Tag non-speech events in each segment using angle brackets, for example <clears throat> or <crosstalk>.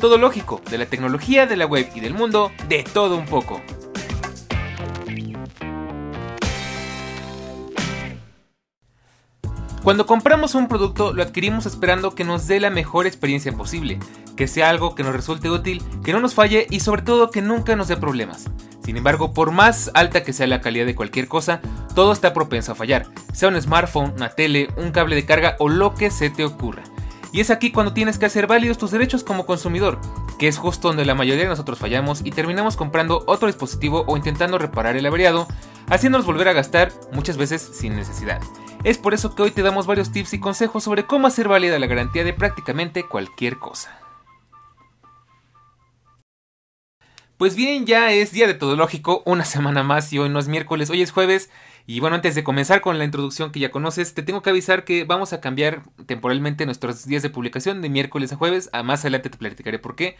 Todo lógico, de la tecnología, de la web y del mundo, de todo un poco. Cuando compramos un producto lo adquirimos esperando que nos dé la mejor experiencia posible, que sea algo que nos resulte útil, que no nos falle y sobre todo que nunca nos dé problemas. Sin embargo, por más alta que sea la calidad de cualquier cosa, todo está propenso a fallar, sea un smartphone, una tele, un cable de carga o lo que se te ocurra. Y es aquí cuando tienes que hacer válidos tus derechos como consumidor, que es justo donde la mayoría de nosotros fallamos y terminamos comprando otro dispositivo o intentando reparar el averiado, haciéndonos volver a gastar muchas veces sin necesidad. Es por eso que hoy te damos varios tips y consejos sobre cómo hacer válida la garantía de prácticamente cualquier cosa. Pues bien, ya es día de todo lógico, una semana más y hoy no es miércoles, hoy es jueves. Y bueno, antes de comenzar con la introducción que ya conoces, te tengo que avisar que vamos a cambiar temporalmente nuestros días de publicación de miércoles a jueves. A más adelante te platicaré por qué.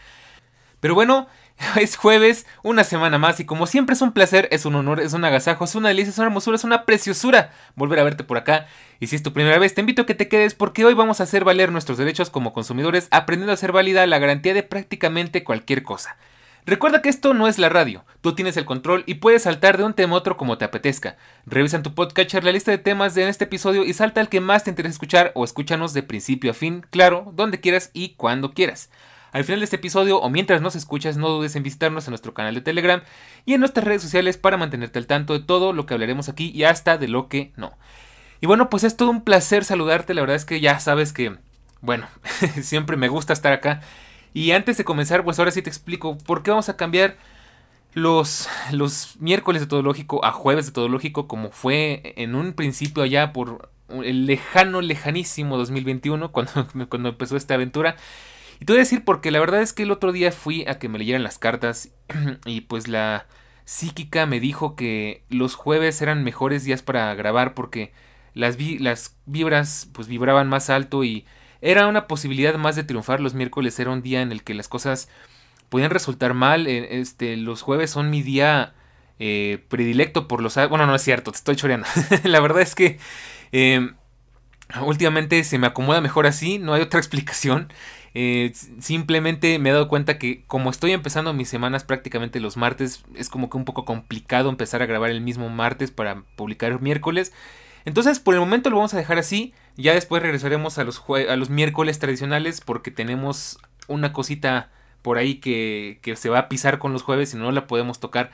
Pero bueno, <laughs> es jueves, una semana más y como siempre es un placer, es un honor, es un agasajo, es una delicia, es una hermosura, es una preciosura volver a verte por acá. Y si es tu primera vez, te invito a que te quedes porque hoy vamos a hacer valer nuestros derechos como consumidores aprendiendo a hacer válida la garantía de prácticamente cualquier cosa. Recuerda que esto no es la radio, tú tienes el control y puedes saltar de un tema a otro como te apetezca. Revisa en tu podcatcher la lista de temas de este episodio y salta al que más te interesa escuchar o escúchanos de principio a fin, claro, donde quieras y cuando quieras. Al final de este episodio o mientras nos escuchas, no dudes en visitarnos en nuestro canal de Telegram y en nuestras redes sociales para mantenerte al tanto de todo lo que hablaremos aquí y hasta de lo que no. Y bueno, pues es todo un placer saludarte, la verdad es que ya sabes que, bueno, <laughs> siempre me gusta estar acá. Y antes de comenzar, pues ahora sí te explico por qué vamos a cambiar los, los miércoles de todo lógico a jueves de todo lógico, como fue en un principio allá por el lejano, lejanísimo 2021, <laughs> cuando, cuando empezó esta aventura. Y te voy a decir porque la verdad es que el otro día fui a que me leyeran las cartas <clears throat> y pues la psíquica me dijo que los jueves eran mejores días para grabar porque las, vi las vibras pues vibraban más alto y era una posibilidad más de triunfar. Los miércoles era un día en el que las cosas podían resultar mal. Eh, este, los jueves son mi día eh, predilecto por los... Bueno, no es cierto, te estoy choreando. <laughs> la verdad es que em, últimamente se me acomoda mejor así, no hay otra <laughs> explicación. Eh, simplemente me he dado cuenta que como estoy empezando mis semanas prácticamente los martes, es como que un poco complicado empezar a grabar el mismo martes para publicar miércoles. Entonces por el momento lo vamos a dejar así. Ya después regresaremos a los, a los miércoles tradicionales porque tenemos una cosita por ahí que, que se va a pisar con los jueves y no la podemos tocar.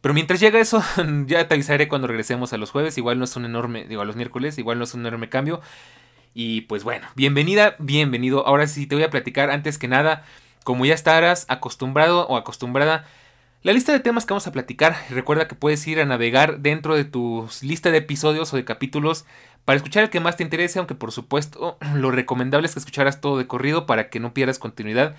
Pero mientras llega eso, <laughs> ya te avisaré cuando regresemos a los jueves. Igual no es un enorme, digo, a los miércoles, igual no es un enorme cambio. Y pues bueno, bienvenida, bienvenido. Ahora sí te voy a platicar antes que nada, como ya estarás acostumbrado o acostumbrada, la lista de temas que vamos a platicar. Recuerda que puedes ir a navegar dentro de tu lista de episodios o de capítulos para escuchar el que más te interese, aunque por supuesto <clears throat> lo recomendable es que escucharas todo de corrido para que no pierdas continuidad.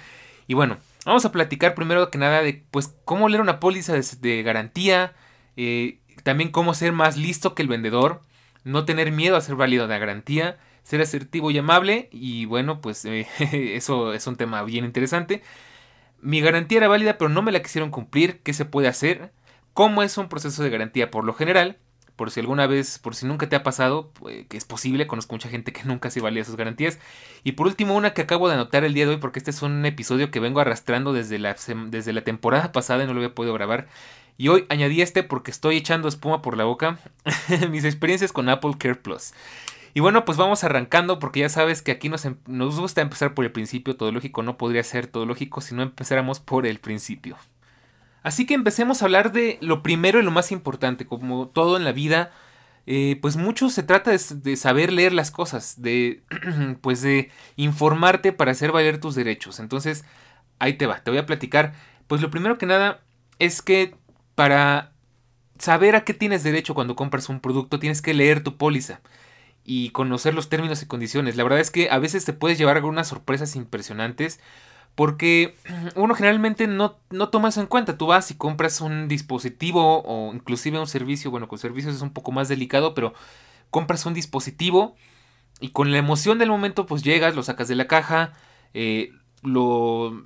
Y bueno, vamos a platicar primero que nada de pues cómo leer una póliza de, garantía, eh, también cómo ser más listo que el vendedor, no tener miedo a ser válido de garantía, ser asertivo y amable y bueno, pues eh, <laughs> eso es un tema bien interesante. Mi garantía era válida pero no me la quisieron cumplir, ¿qué se puede hacer? ¿Cómo es un proceso de garantía por lo general? Por si alguna vez, por si nunca te ha pasado, pues, que es posible, conozco mucha gente que <laughs> nunca se valía sus garantías. Y por último, una que acabo de anotar el día de hoy, porque este es un episodio que vengo arrastrando desde la, desde la temporada pasada y no lo había podido grabar. Y hoy añadí este porque estoy echando espuma por la boca. <laughs> mis experiencias con Apple Care Plus. Y bueno, pues vamos arrancando porque ya sabes que aquí nos, em, nos gusta empezar por el principio. Todo lógico no podría ser todo lógico si no empezáramos por el principio. Así que empecemos a hablar de lo primero y lo más importante. Como todo en la vida, eh, pues mucho se trata de, saber leer las cosas, de <clears throat> pues de informarte para hacer valer tus derechos. Entonces, ahí te va, te voy a platicar. Pues lo primero que nada es que para saber a qué tienes derecho cuando compras un producto, tienes que leer tu póliza y conocer los términos y condiciones. La verdad es que a veces te puedes llevar algunas sorpresas impresionantes Porque <clears throat> uno generalmente no, no toma eso en cuenta. Tú vas y compras un dispositivo o inclusive un servicio. Bueno, con servicios es un poco más delicado, pero compras un dispositivo y con la emoción del momento pues llegas, lo sacas de la caja, eh, lo,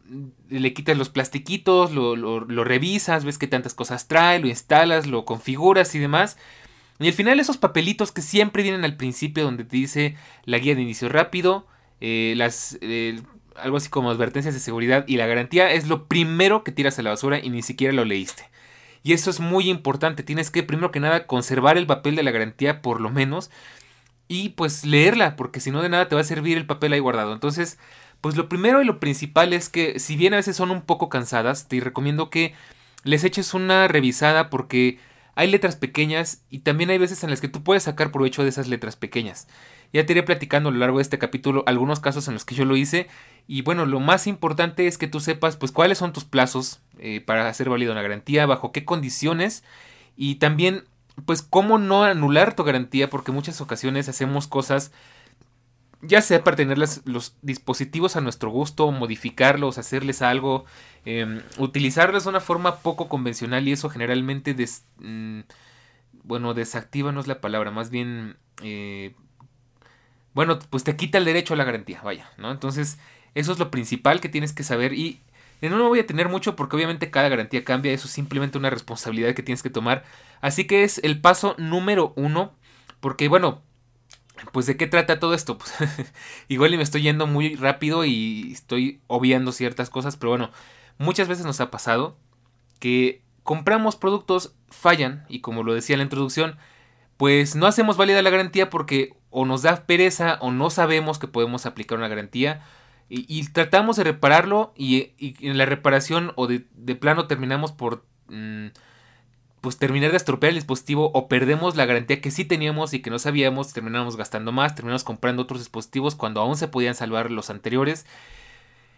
le quitas los plastiquitos, lo, lo, lo, revisas, ves que tantas cosas trae, lo instalas, lo configuras y demás. Y al final esos papelitos que siempre vienen al principio donde te dice la guía de inicio rápido, eh, las, algo así como advertencias de seguridad y la garantía es lo primero que tiras a la basura y ni siquiera lo leíste. Y eso es muy importante, tienes que primero que nada conservar el papel de la garantía por lo menos y pues leerla, porque si no de nada te va a servir el papel ahí guardado. Entonces, pues lo primero y lo principal es que si bien a veces son un poco cansadas, te recomiendo que les eches una revisada porque hay letras pequeñas y también hay veces en las que tú puedes sacar provecho de esas letras pequeñas. Ya te iré platicando a lo largo de este capítulo algunos casos en los que yo lo hice y bueno, lo más importante es que tú sepas pues cuáles son tus plazos eh, para hacer válido una garantía, bajo qué condiciones y también pues cómo no anular tu garantía porque muchas ocasiones hacemos cosas ya sea para tener los dispositivos a nuestro gusto, modificarlos, hacerles algo, eh, utilizarlos de una forma poco convencional y eso generalmente des, mm, bueno, desactiva no es la palabra, más bien, eh, bueno, pues te quita el derecho a la garantía, vaya, ¿no? Entonces, eso es lo principal que tienes que saber y no lo voy a tener mucho porque obviamente cada garantía cambia, eso es simplemente una responsabilidad que tienes que tomar. Así que es el paso número uno, porque bueno, pues de qué trata todo esto. <laughs> Pues, igual y me estoy yendo muy rápido y estoy obviando ciertas cosas, pero bueno, muchas veces nos ha pasado que compramos productos, fallan y como lo decía en la introducción, pues no hacemos válida la garantía porque o nos da pereza o no sabemos que podemos aplicar una garantía y, tratamos de repararlo y, en la reparación o de, plano terminamos por mm, pues terminar de estropear el dispositivo o perdemos la garantía que sí teníamos y que no sabíamos, terminamos gastando más, terminamos comprando otros dispositivos cuando aún se podían salvar los anteriores.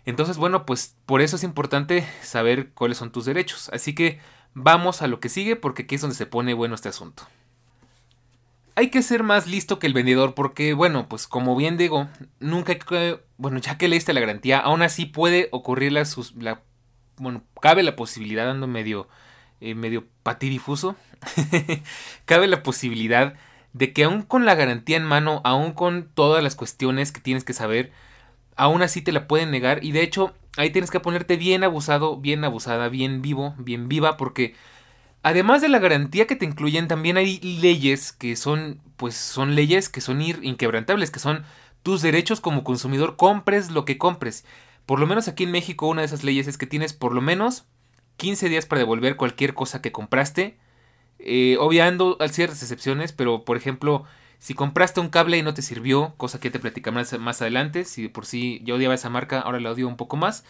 Entonces, bueno, pues por eso es importante saber cuáles son tus derechos. Así que vamos a lo que sigue porque aquí es donde se pone bueno este asunto. Hay que ser más listo que el vendedor porque, bueno, pues como bien digo, nunca bueno, ya que leíste la garantía, aún así puede ocurrir la, la bueno, cabe la posibilidad, dando medio eh, medio patidifuso, <laughs> cabe la posibilidad de que aún con la garantía en mano, aún con todas las cuestiones que tienes que saber, aún así te la pueden negar y de hecho ahí tienes que ponerte bien abusado, bien abusada, bien vivo, bien viva porque además de la garantía que te incluyen también hay leyes que son pues son leyes que son inquebrantables, que son tus derechos como consumidor, compres lo que compres. Por lo menos aquí en México una de esas leyes es que tienes por lo menos 15 días para devolver cualquier cosa que compraste. Eh, obviando ciertas excepciones, pero por ejemplo, si compraste un cable y no te sirvió, cosa que te platicaré más, adelante, si por sí yo odiaba esa marca, ahora la odio un poco más.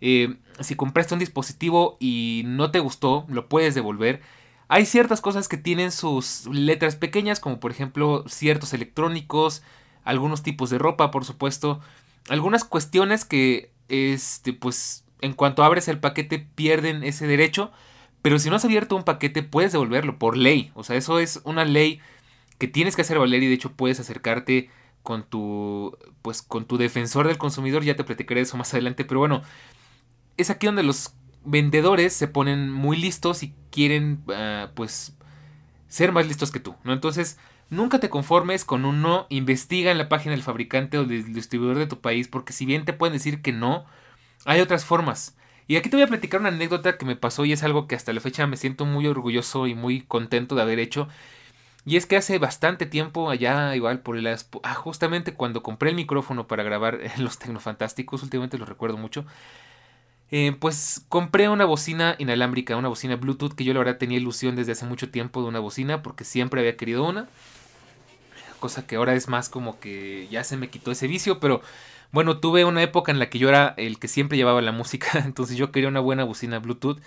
Eh, si compraste un dispositivo y no te gustó, lo puedes devolver. Hay ciertas cosas que tienen sus letras pequeñas, como por ejemplo ciertos electrónicos, algunos tipos de ropa, por supuesto, algunas cuestiones que, este, pues, en cuanto abres el paquete pierden ese derecho, pero si no has abierto un paquete puedes devolverlo por ley, o sea, eso es una ley que tienes que hacer valer y de hecho puedes acercarte con tu pues con tu defensor del consumidor, ya te platicaré eso más adelante, pero bueno, es aquí donde los vendedores se ponen muy listos y quieren ah, pues ser más listos que tú, ¿no? Entonces, nunca te conformes con un no, investiga en la página del fabricante o del distribuidor de tu país, porque si bien te pueden decir que no, hay otras formas. Y aquí te voy a platicar una anécdota que me pasó y es algo que hasta la fecha me siento muy orgulloso y muy contento de haber hecho. Y es que hace bastante tiempo, allá igual por el... Ah, justamente cuando compré el micrófono para grabar <laughs> los Tecnofantásticos, últimamente lo recuerdo mucho. Eh, pues compré una bocina inalámbrica, una bocina Bluetooth que yo la verdad tenía ilusión desde hace mucho tiempo de una bocina porque siempre había querido una. Cosa que ahora es más como que ya se me quitó ese vicio, pero bueno, tuve una época en la que yo era el que siempre llevaba la música, <laughs> entonces yo quería una buena bocina Bluetooth.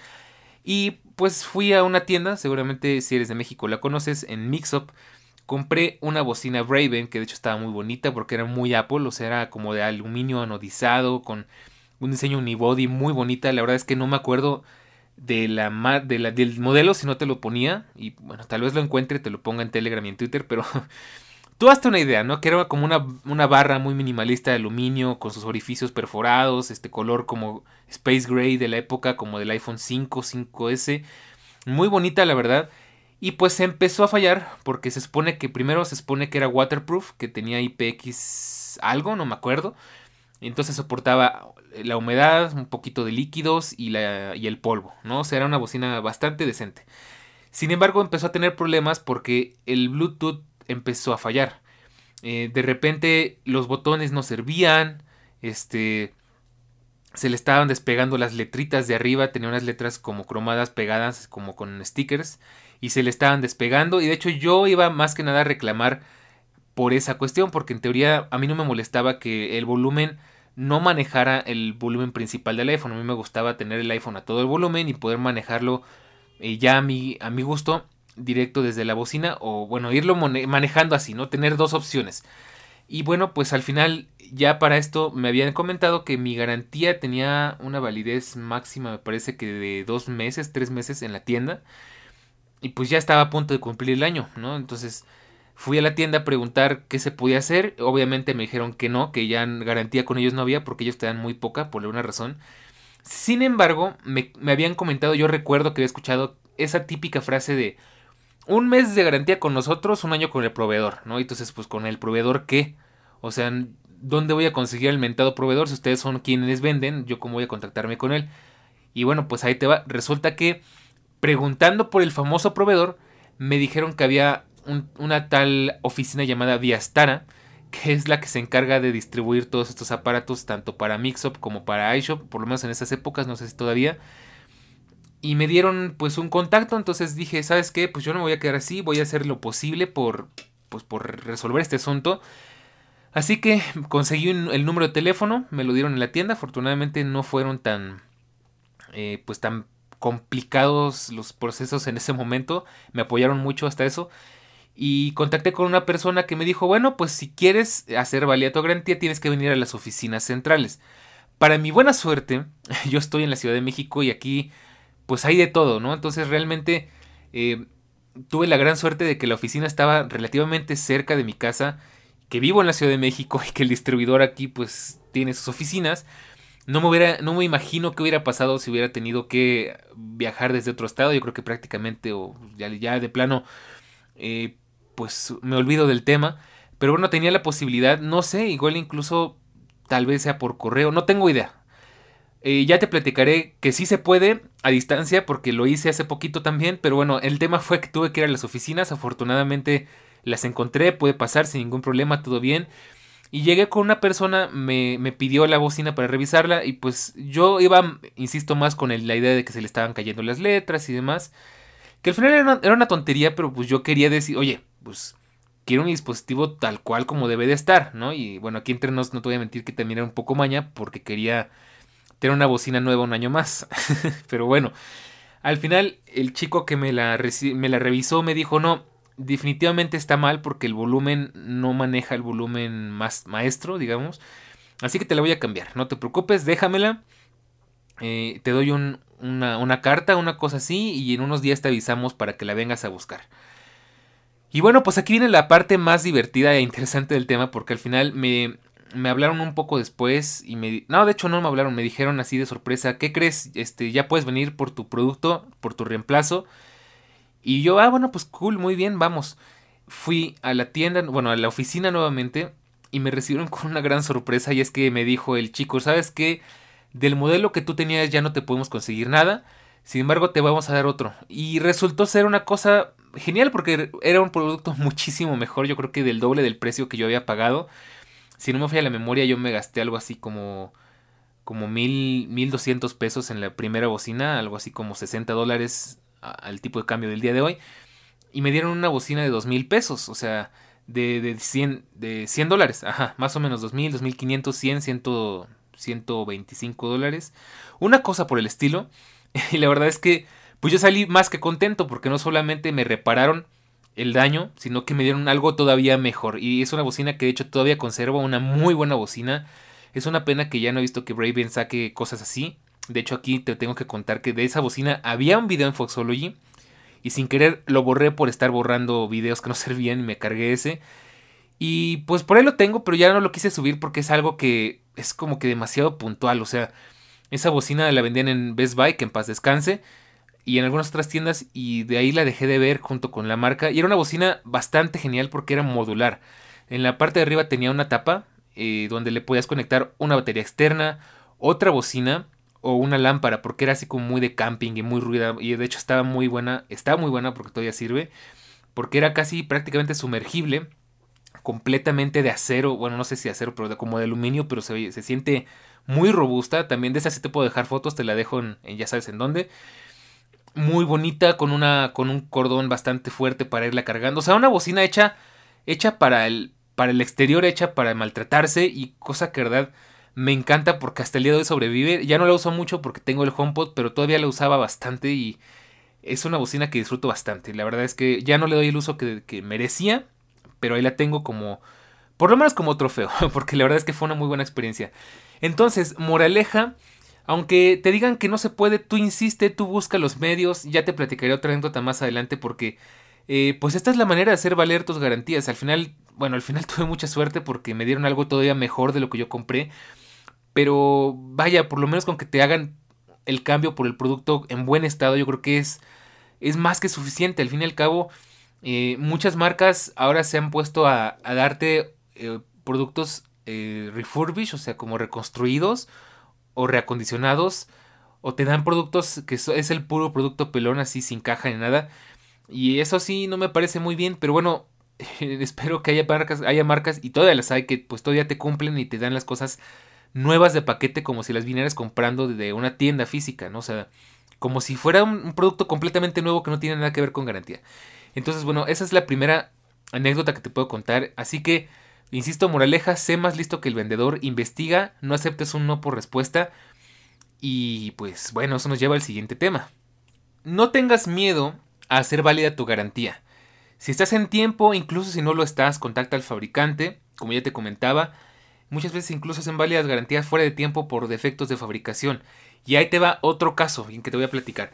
Y pues fui a una tienda, seguramente si eres de México la conoces, en Mixup. Compré una bocina Braven, que de hecho estaba muy bonita porque era muy Apple, o sea, era como de aluminio anodizado, con un diseño unibody muy bonita. La verdad es que no me acuerdo de la, del modelo si no te lo ponía. Y bueno, tal vez lo encuentre, te lo ponga en Telegram y en Twitter, pero <laughs> Tú hazte una idea, ¿no? Que era como una, una, barra muy minimalista de aluminio con sus orificios perforados, este color como Space Gray de la época, como del iPhone 5, 5S. Muy bonita, la verdad. Y pues se empezó a fallar porque se supone que primero se supone que era waterproof, que tenía IPX algo, no me acuerdo. Entonces soportaba la humedad, un poquito de líquidos y, la, y el polvo, ¿no? O sea, era una bocina bastante decente. Sin embargo, empezó a tener problemas porque el Bluetooth empezó a fallar. Eh, de repente los botones no servían, este, se le estaban despegando las letritas de arriba, tenía unas letras como cromadas pegadas como con stickers y se le estaban despegando y de hecho yo iba más que nada a reclamar por esa cuestión porque en teoría a mí no me molestaba que el volumen no manejara el volumen principal del iPhone, a mí me gustaba tener el iPhone a todo el volumen y poder manejarlo eh, ya a mi, a mi gusto directo desde la bocina o bueno, irlo manejando así, ¿no? Tener dos opciones. Y bueno, pues al final ya para esto me habían comentado que mi garantía tenía una validez máxima, me parece que de dos meses, tres meses en la tienda. Y pues ya estaba a punto de cumplir el año, ¿no? Entonces fui a la tienda a preguntar qué se podía hacer. Obviamente me dijeron que no, que ya garantía con ellos no había porque ellos te dan muy poca por alguna razón. Sin embargo, me, me habían comentado, yo recuerdo que había escuchado esa típica frase de un mes de garantía con nosotros, un año con el proveedor, ¿no? Entonces, pues con el proveedor, ¿qué? O sea, ¿dónde voy a conseguir el mentado proveedor? Si ustedes son quienes venden, yo cómo voy a contactarme con él. Y bueno, pues ahí te va. Resulta que preguntando por el famoso proveedor, me dijeron que había una tal oficina llamada Viastara, que es la que se encarga de distribuir todos estos aparatos, tanto para Mixup como para iShop, por lo menos en esas épocas, no sé si todavía y me dieron pues un contacto, entonces dije, ¿sabes qué? Pues yo no me voy a quedar así, voy a hacer lo posible por, pues, por resolver este asunto. Así que conseguí el número de teléfono, me lo dieron en la tienda, afortunadamente no fueron tan, eh, pues tan complicados los procesos en ese momento, me apoyaron mucho hasta eso. Y contacté con una persona que me dijo, bueno, pues si quieres hacer valía tu garantía tienes que venir a las oficinas centrales. Para mi buena suerte, <laughs> yo estoy en la Ciudad de México y aquí pues hay de todo, ¿no? Entonces realmente eh, tuve la gran suerte de que la oficina estaba relativamente cerca de mi casa, que vivo en la Ciudad de México <laughs> y que el distribuidor aquí pues tiene sus oficinas. No me, hubiera, no me imagino qué hubiera pasado si hubiera tenido que viajar desde otro estado. Yo creo que prácticamente o ya, de plano eh, pues me olvido del tema. Pero bueno, tenía la posibilidad, no sé, igual incluso tal vez sea por correo, no tengo idea. Eh, ya te platicaré que sí se puede a distancia porque lo hice hace poquito también, pero bueno, el tema fue que tuve que ir a las oficinas, afortunadamente las encontré, puede pasar sin ningún problema, todo bien. Y llegué con una persona, me, me pidió la bocina para revisarla y pues yo iba, insisto, más con la idea de que se le estaban cayendo las letras y demás. Que al final era una, era una tontería, pero pues yo quería decir, oye, pues quiero un dispositivo tal cual como debe de estar, ¿no? Y bueno, aquí entre nos no te voy a mentir que también era un poco maña porque quería una bocina nueva un año más. <laughs> Pero bueno, al final el chico que me la, me la revisó me dijo, no, definitivamente está mal porque el volumen no maneja el volumen más maestro, digamos. Así que te la voy a cambiar, no te preocupes, déjamela. Eh, te doy una, una carta, una cosa así, y en unos días te avisamos para que la vengas a buscar. Y bueno, pues aquí viene la parte más divertida e interesante del tema porque al final me, me hablaron un poco después y me... No, de hecho no me hablaron, me dijeron así de sorpresa, ¿qué crees? Este, ya puedes venir por tu producto, por tu reemplazo. Y yo, ah, bueno, pues cool, muy bien, vamos. Fui a la tienda, bueno, a la oficina nuevamente y me recibieron <laughs> con una gran sorpresa y es que me dijo el chico, ¿sabes qué? Del modelo que tú tenías ya no te podemos conseguir nada, sin embargo te vamos a dar otro. Y resultó ser una cosa genial porque era un producto <laughs> muchísimo mejor, yo creo que del doble del precio que yo había pagado si no me falla la memoria, yo me gasté algo así como como mil, mil doscientos pesos en la primera bocina, algo así como 60 dólares al tipo de cambio del día de hoy. Y me dieron una bocina de dos mil pesos, o sea, de, de, 100, de 100 dólares, ajá, más o menos dos mil, dos mil quinientos, cien, ciento, 125 dólares. Una cosa por el estilo. <laughs> Y la verdad es que, pues yo salí más que contento porque no solamente me repararon el daño, sino que me dieron algo todavía mejor. Y es una bocina que de hecho todavía conservo, una muy buena bocina. Es una pena que ya no he visto que Braven saque cosas así. De hecho aquí te tengo que contar que de esa bocina había un video en Foxology. Y sin querer lo borré por estar borrando videos que no <laughs> servían y me cargué ese. Y pues por ahí lo tengo, pero ya no lo quise subir porque es algo que es como que demasiado puntual. O sea, esa bocina la vendían en Best Buy, que en paz descanse, y en algunas otras tiendas, y de ahí la dejé de ver junto con la marca. Y era una bocina bastante genial porque era modular. En la parte de arriba tenía una tapa eh, donde le podías conectar una batería externa, otra bocina o una lámpara, porque era así como muy de camping y muy ruida. Y de hecho estaba muy buena, estaba muy buena porque todavía sirve, porque era casi prácticamente sumergible completamente de acero, bueno, no sé si acero, pero como de aluminio, pero se, se siente muy robusta. También de esa sí te puedo dejar fotos, te la dejo en, ya sabes en dónde. Muy bonita, con, una, con un cordón bastante fuerte para irla cargando. O sea, una bocina hecha, hecha para el, para el exterior, hecha para maltratarse y cosa que verdad me encanta porque hasta el día de hoy sobrevive. Ya no la uso mucho porque tengo el HomePod, pero todavía la usaba bastante y es una bocina que disfruto bastante. La verdad es que ya no le doy el uso que, que merecía, pero ahí la tengo como, por lo menos como trofeo, <laughs> porque la verdad es que fue una muy buena experiencia. Entonces, moraleja, aunque te digan que no se puede, tú insiste, tú busca los medios, ya te platicaré otra anécdota más adelante porque... Eh, pues esta es la manera de hacer valer tus garantías. Al final, bueno, al final <laughs> tuve mucha suerte porque me dieron algo todavía mejor de lo que yo compré. Pero vaya, por lo menos con que te hagan el cambio por el producto en buen estado, yo creo que es, es más que suficiente. Al fin y al cabo, eh, muchas marcas ahora se han puesto a, darte eh, productos refurbished, o sea, como reconstruidos o reacondicionados, o te dan productos que es el puro producto pelón, así sin caja ni nada. Y eso sí no me parece muy bien, pero bueno, <laughs> espero que haya marcas, haya marcas y todas las hay que pues todavía te cumplen y te dan las cosas nuevas de paquete como si las vinieras comprando de una tienda física, ¿no? O sea, como si fuera un producto completamente nuevo que no tiene nada que ver con garantía. Entonces, bueno, esa es la primera anécdota que te puedo contar. Así que, insisto, moraleja, sé más listo que el vendedor, investiga, no aceptes un no por respuesta. Y pues bueno, eso nos lleva al siguiente tema. No tengas miedo a hacer válida tu garantía. Si estás en tiempo, incluso si no lo estás, contacta al fabricante, como ya te comentaba. Muchas veces incluso hacen válidas garantías fuera de tiempo por defectos de fabricación. Y ahí te va otro caso en que te voy a platicar.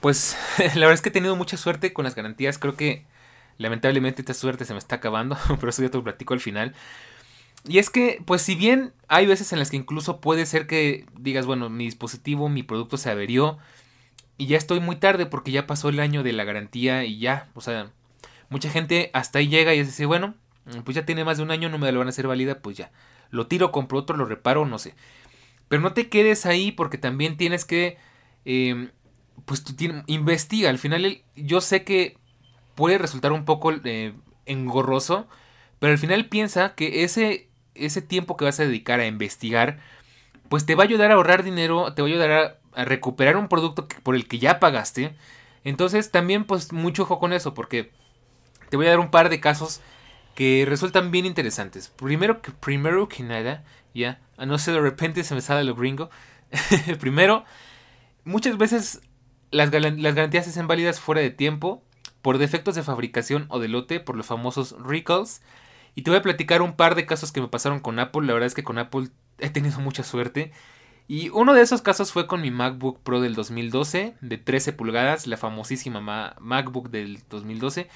Pues <laughs> la verdad es que he tenido mucha suerte con las garantías. Creo que lamentablemente esta suerte se me está acabando, <laughs> pero eso ya te lo platico al final. Y es que, pues si bien hay veces en las que incluso puede ser que digas, bueno, mi dispositivo, mi producto se averió y ya estoy muy tarde porque ya pasó el año de la garantía y ya, o sea, mucha gente hasta ahí llega y dice, bueno, pues ya tiene más de un año, no me lo van a hacer válida, pues ya, lo tiro, compro otro, lo reparo, no sé. Pero no te quedes ahí porque también tienes que eh, pues tú tienes, investiga. Al final yo sé que puede resultar un poco eh, engorroso, pero al final piensa que ese, ese tiempo que vas a dedicar a investigar, pues te va a ayudar a ahorrar dinero, te va a ayudar a, recuperar un producto por el que ya pagaste. Entonces también pues mucho ojo con eso, porque te voy a dar un par de casos que resultan bien interesantes. Primero que, primero que nada, ya, a no ser de repente se me sale lo gringo. <laughs> Primero, muchas veces las, garantías se hacen válidas fuera de tiempo, por defectos de fabricación o de lote, por los famosos recalls. Y te voy a platicar un par de casos que me pasaron con Apple. La verdad es que con Apple he tenido mucha suerte. Y uno de esos casos fue con mi MacBook Pro del 2012, de 13 pulgadas, la famosísima MacBook del 2012.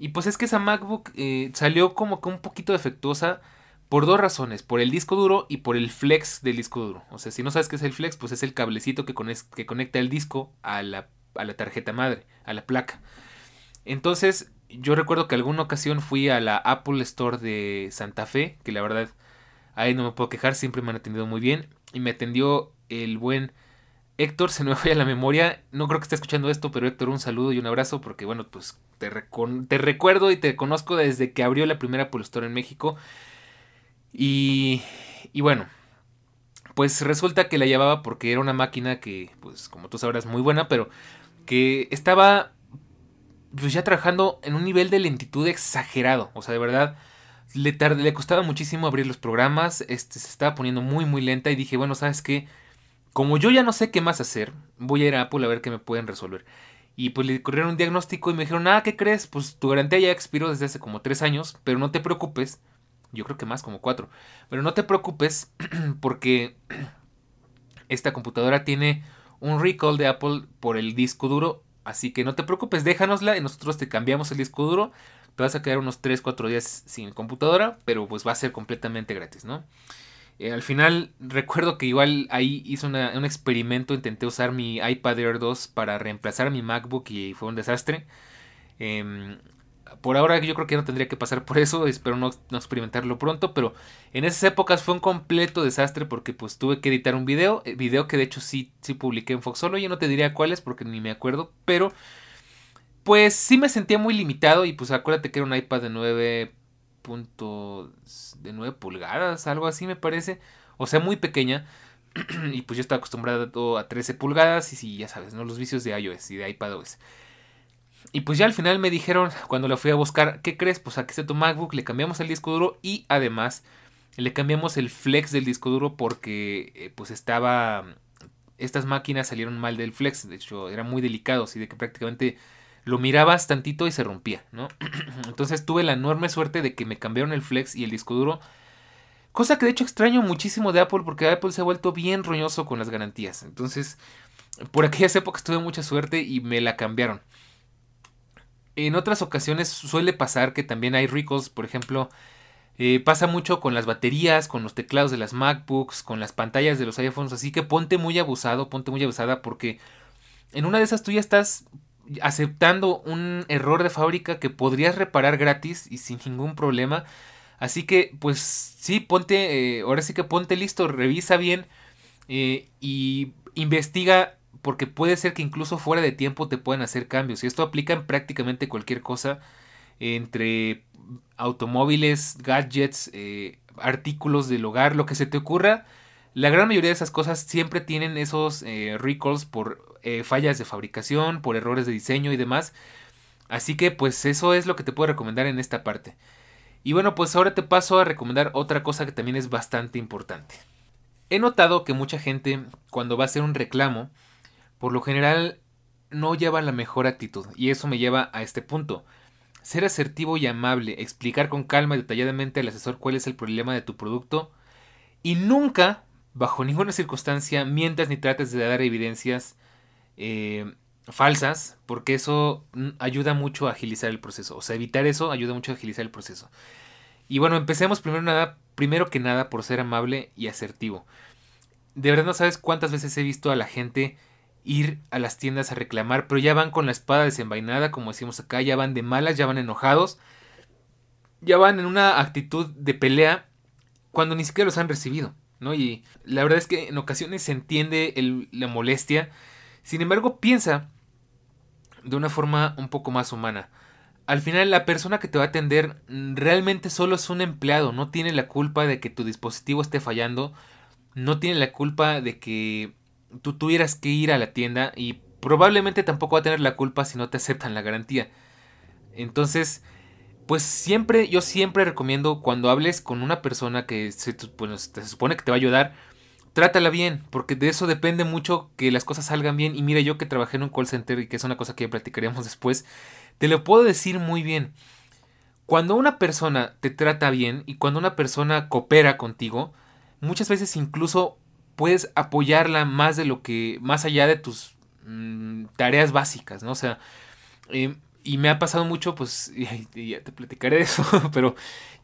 Y pues es que esa MacBook eh, salió como que un poquito defectuosa por dos razones, por el disco duro y por el flex del disco duro. O sea, si no sabes qué es el flex, pues es el cablecito que, conecta el disco a la, a la tarjeta madre, a la placa. Entonces, yo recuerdo que alguna ocasión fui a la Apple Store de Santa Fe, que la verdad ahí no me puedo quejar, siempre me han atendido muy bien. Y me atendió el buen Héctor, se me <laughs> fue a la memoria. No creo que esté escuchando esto, pero Héctor, un saludo y un abrazo, porque bueno, pues te, te recuerdo y te conozco desde que abrió la primera Apple Store en México. Y, y bueno, pues resulta que la llevaba porque era una máquina que, pues como tú sabrás, muy buena, pero que estaba pues ya trabajando en un nivel de lentitud exagerado. O sea, de verdad, le, costaba muchísimo abrir los programas, este, se estaba poniendo muy, muy lenta y dije, bueno, ¿sabes qué? Como yo ya no sé qué más hacer, voy a ir a Apple a ver qué me pueden resolver. Y pues le corrieron un diagnóstico y me dijeron, ah, ¿qué crees? Pues tu garantía ya expiró desde hace como tres años, pero no te preocupes, yo creo que más, como cuatro. Pero no te preocupes <clears throat> porque <clears throat> esta computadora tiene un recall de Apple por el disco duro. Así que no te preocupes, déjanosla y nosotros te cambiamos el disco duro. te vas a quedar unos 3, 4 días sin computadora, pero pues va a ser completamente gratis, ¿no? Eh, al final recuerdo que igual ahí hice un experimento, intenté usar mi iPad Air 2 para reemplazar mi MacBook y fue un desastre. Em, por ahora yo creo que no tendría que pasar por eso, espero no, experimentarlo pronto, pero en esas épocas fue un completo desastre porque pues tuve que editar un video, eh, video que de hecho sí, sí publiqué en Fox Solo, yo no te diría cuáles porque ni me acuerdo, pero pues sí me sentía muy limitado y pues acuérdate que era un iPad de 9 de 9 pulgadas, algo así me parece, o sea muy pequeña. <clears throat> y pues yo estaba acostumbrado a 13 pulgadas y sí, ya sabes, ¿no? Los vicios de iOS y de iPadOS. Y pues ya al final me dijeron, cuando la fui a buscar, ¿qué crees? Pues aquí está tu MacBook, le cambiamos el disco duro y además le cambiamos el flex del disco duro porque eh, pues estaba... Estas máquinas salieron mal del flex, de hecho era muy delicado, así de que prácticamente lo mirabas tantito y se rompía, ¿no? <clears throat> Entonces tuve la enorme suerte de que me cambiaron el flex y el disco duro. Cosa que de hecho extraño muchísimo de Apple porque Apple se ha vuelto bien roñoso con las garantías. Entonces, por aquellas épocas tuve mucha suerte y me la cambiaron. En otras ocasiones suele pasar que también hay recalls, por ejemplo, eh, pasa mucho con las baterías, con los teclados de las MacBooks, con las pantallas de los iPhones, así que ponte muy abusado, ponte muy abusada porque en una de esas tú ya estás aceptando un error de fábrica que podrías reparar gratis y sin ningún problema. Así que, pues sí, ponte, eh, ahora sí que ponte listo, revisa bien eh, y investiga porque puede ser que incluso fuera de tiempo te puedan hacer cambios. Y esto aplica en prácticamente cualquier cosa entre automóviles, gadgets, eh, artículos del hogar, lo que se te ocurra. La gran mayoría de esas cosas siempre tienen esos eh, recalls por eh, fallas de fabricación, por errores de diseño y demás. Así que pues eso es lo que te puedo recomendar en esta parte. Y bueno, pues ahora te paso a recomendar otra cosa que también es bastante importante. He notado que mucha gente cuando va a hacer un reclamo por lo general no lleva la mejor actitud, y eso me lleva a este punto. Ser asertivo y amable, explicar con calma y detalladamente al asesor cuál es el problema de tu producto, y nunca, bajo ninguna circunstancia, mientas ni trates de dar evidencias eh, falsas, porque eso ayuda mucho a agilizar el proceso. O sea, evitar eso ayuda mucho a agilizar el proceso. Y bueno, empecemos primero, nada, primero que nada por ser amable y asertivo. De verdad no sabes cuántas veces he visto a la gente ir a las tiendas a reclamar, pero ya van con la espada desenvainada, como decimos acá, ya van de malas, ya van enojados, ya van en una actitud de pelea cuando ni siquiera los han recibido, ¿no? Y la verdad es que en ocasiones se entiende la molestia, sin embargo piensa de una forma un poco más humana. Al final la persona que te va a atender realmente solo es un empleado, no tiene la culpa de que tu dispositivo esté fallando, no tiene la culpa de que tú tuvieras que ir a la tienda y probablemente tampoco va a tener la culpa si no te aceptan la garantía. Entonces, pues siempre, yo siempre recomiendo cuando hables con una persona que se, se supone que te va a ayudar, trátala bien, porque de eso depende mucho que las cosas salgan bien. Y mira, yo que trabajé en un call center y que es una cosa que platicaríamos después, te lo puedo decir muy bien. Cuando una persona te trata bien y cuando una persona coopera contigo, muchas veces incluso puedes apoyarla más de lo que, más allá de tus mm, tareas básicas, ¿no? O sea, em, y me ha pasado mucho, pues, <laughs> y, ya te platicaré de eso, <laughs> pero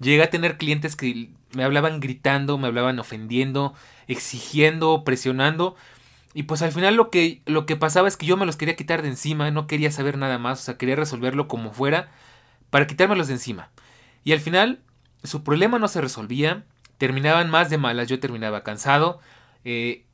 llegué a tener clientes que me hablaban gritando, me hablaban ofendiendo, exigiendo, presionando. Y pues al final lo que, lo que pasaba es que yo me los quería quitar de encima, no quería saber nada más, o sea, quería resolverlo como fuera para quitármelos de encima. Y al final su problema no se resolvía, terminaban más de malas, yo terminaba cansado, eh,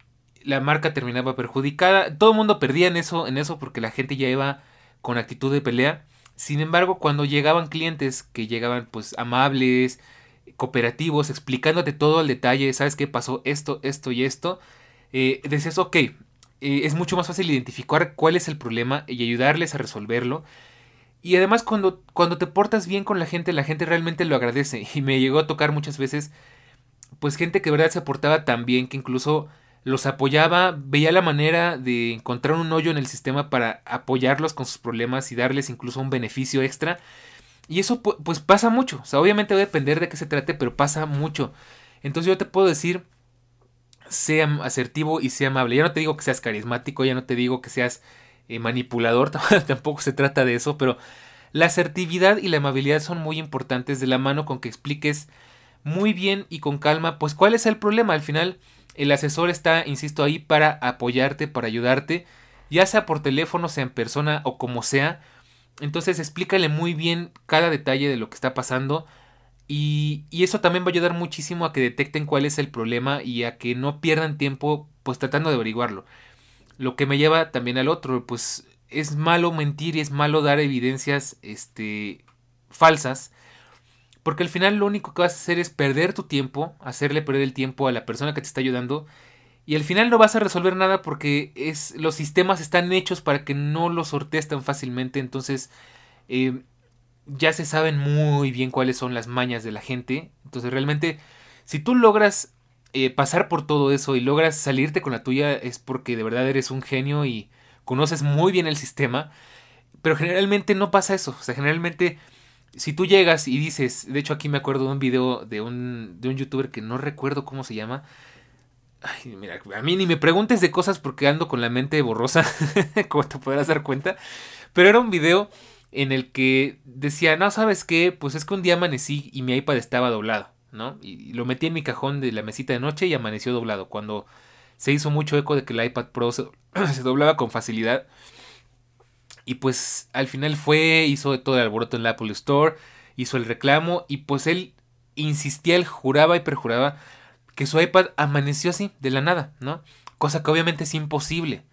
la marca terminaba perjudicada. Todo el mundo perdía en eso, en eso porque la gente ya iba con actitud de pelea. Sin embargo, cuando llegaban clientes que llegaban pues amables, cooperativos, explicándote todo al detalle, sabes qué pasó esto, esto y esto, eh, decías, ok, eh, es mucho más fácil identificar cuál es el problema y ayudarles a resolverlo. Y además cuando, cuando te portas bien con la gente, la gente realmente lo agradece. <laughs> Y me llegó a tocar muchas veces pues gente que de verdad se portaba tan bien que incluso los apoyaba, veía la manera de encontrar un hoyo en el sistema para apoyarlos con sus problemas y darles incluso un beneficio extra. Y eso pues pasa mucho, o sea, obviamente va a depender de qué se trate, pero pasa mucho. Entonces yo te puedo decir, sea asertivo y sea amable. Ya no te digo que seas carismático, ya no te digo que seas eh, manipulador, <laughs> tampoco se trata de eso, pero La asertividad y la amabilidad son muy importantes de la mano con que expliques muy bien y con calma, pues cuál es el problema. Al final, el asesor está, insisto, ahí para apoyarte, para ayudarte, ya sea por teléfono, sea en persona o como sea. Entonces explícale muy bien cada detalle de lo que está pasando. Y, y, eso también va a ayudar muchísimo a que detecten cuál es el problema y a que no pierdan tiempo pues tratando de averiguarlo. Lo que me lleva también al otro, pues es malo mentir y es malo dar evidencias este, falsas. Porque al final lo único que vas a hacer es perder tu tiempo, hacerle perder el tiempo a la persona que te está ayudando. Y al final no vas a resolver nada porque es, los sistemas están hechos para que no los sortees tan fácilmente. Entonces eh, ya se saben muy bien cuáles son las mañas de la gente. Entonces realmente si tú logras eh, pasar por todo eso y logras salirte con la tuya es porque de verdad eres un genio y conoces muy bien el sistema, pero generalmente no pasa eso, o sea, generalmente si tú llegas y dices, de hecho aquí me acuerdo de un video de un, de un youtuber que no recuerdo cómo se llama, Ay, mira, a mí ni me preguntes de cosas porque ando con la mente borrosa, <laughs> como te podrás dar cuenta. Pero era un video en el que decía, no, ¿sabes qué? Pues es que un día amanecí y mi iPad estaba doblado, ¿no? Y lo metí en mi cajón de la mesita de noche y amaneció doblado. Cuando se hizo mucho eco de que el iPad Pro se, <clears throat> doblaba con facilidad. Y pues al final fue, hizo todo el alboroto en la Apple Store, hizo el reclamo y pues él insistía, él juraba y perjuraba que su iPad amaneció así, de la nada, ¿no? Cosa que obviamente es imposible.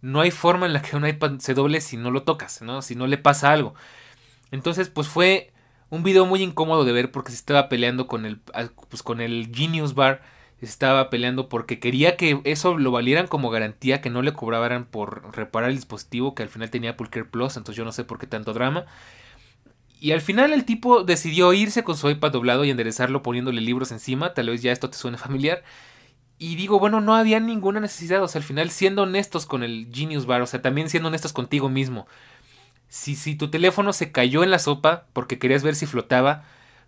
No hay forma en la que un iPad se doble si no lo tocas, ¿no? Si no le pasa algo. Entonces, pues fue un video muy incómodo de ver porque se estaba peleando con el, pues, con el Genius Bar estaba peleando porque quería que eso lo valieran como garantía, que no le cobraran por reparar el dispositivo que al final tenía Care Plus, entonces yo no sé por qué tanto drama. Y al final el tipo decidió irse con su iPad doblado y enderezarlo poniéndole libros encima, tal vez ya esto te suene familiar. Y digo, bueno, no había ninguna necesidad, o sea, al final siendo honestos con el Genius Bar, o sea, también siendo honestos contigo mismo. Si, si tu teléfono se cayó en la sopa porque querías ver si flotaba,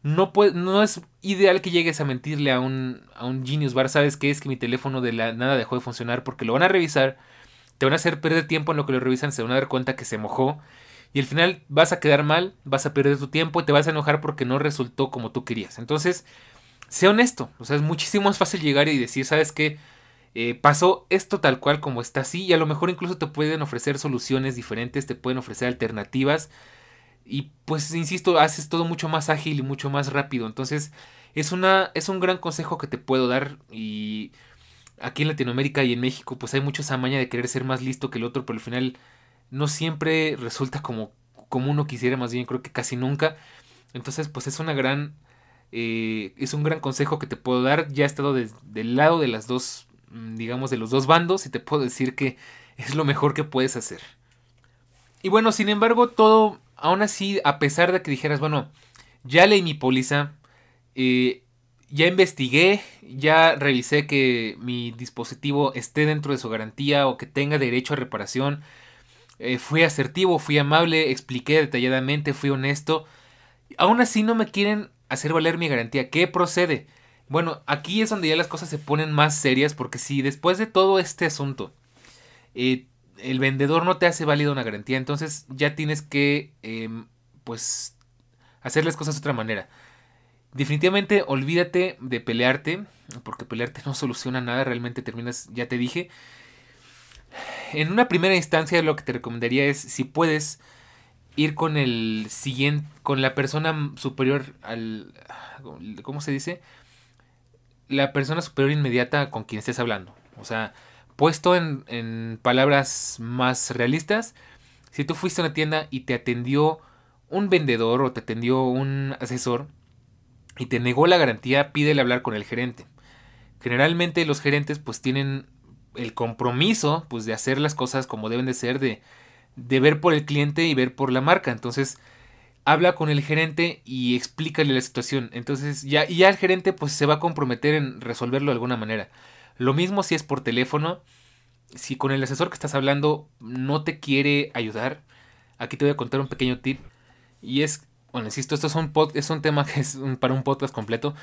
no, no es ideal que llegues a mentirle a un, a un Genius Bar. Sabes que es que mi teléfono de la nada dejó de funcionar porque lo van a revisar. Te van a hacer perder tiempo en lo que lo revisan. Se van a dar cuenta que se mojó. Y al final vas a quedar mal, vas a perder tu tiempo y te vas a enojar porque no resultó como tú querías. Entonces, sé honesto. O sea, es muchísimo más fácil llegar y decir, ¿sabes qué? Eh, pasó esto tal cual como está así. Y a lo mejor incluso te pueden ofrecer soluciones diferentes, te pueden ofrecer alternativas y pues, insisto, haces todo mucho más ágil y mucho más rápido. Entonces, es, una, es un gran consejo que te puedo dar. Y aquí en Latinoamérica y en México, pues hay mucho esa maña de querer ser más listo que el otro, pero al final no siempre resulta como, como uno quisiera, más bien creo que casi nunca. Entonces, pues es una gran. Eh, es un gran consejo que te puedo dar. Ya he estado del lado de las dos, mm, digamos, de los dos bandos, y te puedo decir que es lo mejor que puedes hacer. Y bueno, sin embargo, todo aún así, a pesar de que dijeras, bueno, ya leí mi póliza, eh, ya investigué, ya revisé que mi dispositivo esté dentro de su garantía o que tenga derecho a reparación, eh, fui asertivo, fui amable, expliqué detalladamente, fui honesto, aún así no me quieren hacer valer mi garantía. ¿Qué procede? Bueno, aquí es donde ya las cosas se ponen más serias porque si después de todo este asunto eh, el vendedor no te hace válido una garantía, entonces ya tienes que, em, pues, hacer las cosas de otra manera. Definitivamente olvídate de pelearte, porque pelearte <laughs> no soluciona nada, realmente terminas, ya te dije. En una primera instancia lo que te recomendaría es, si puedes, ir con el siguiente, con la persona superior al, ¿cómo se dice? La persona superior inmediata con quien estés hablando. O sea, Puesto en, palabras más realistas, si tú fuiste a una tienda y te atendió un vendedor o te atendió un asesor y te negó la garantía, pídele hablar con el gerente. Generalmente los gerentes pues tienen el compromiso pues de hacer las cosas como deben de ser, de, de ver por el cliente y ver por la marca. Entonces, habla con el gerente y explícale la situación. Entonces, ya, y ya el gerente pues se va a comprometer en resolverlo de alguna manera. Lo mismo si es por teléfono. Si con el asesor que estás hablando no te quiere ayudar, aquí te voy a contar un pequeño tip. Y es, bueno, insisto, esto es un, tema <laughs> que es para un podcast completo,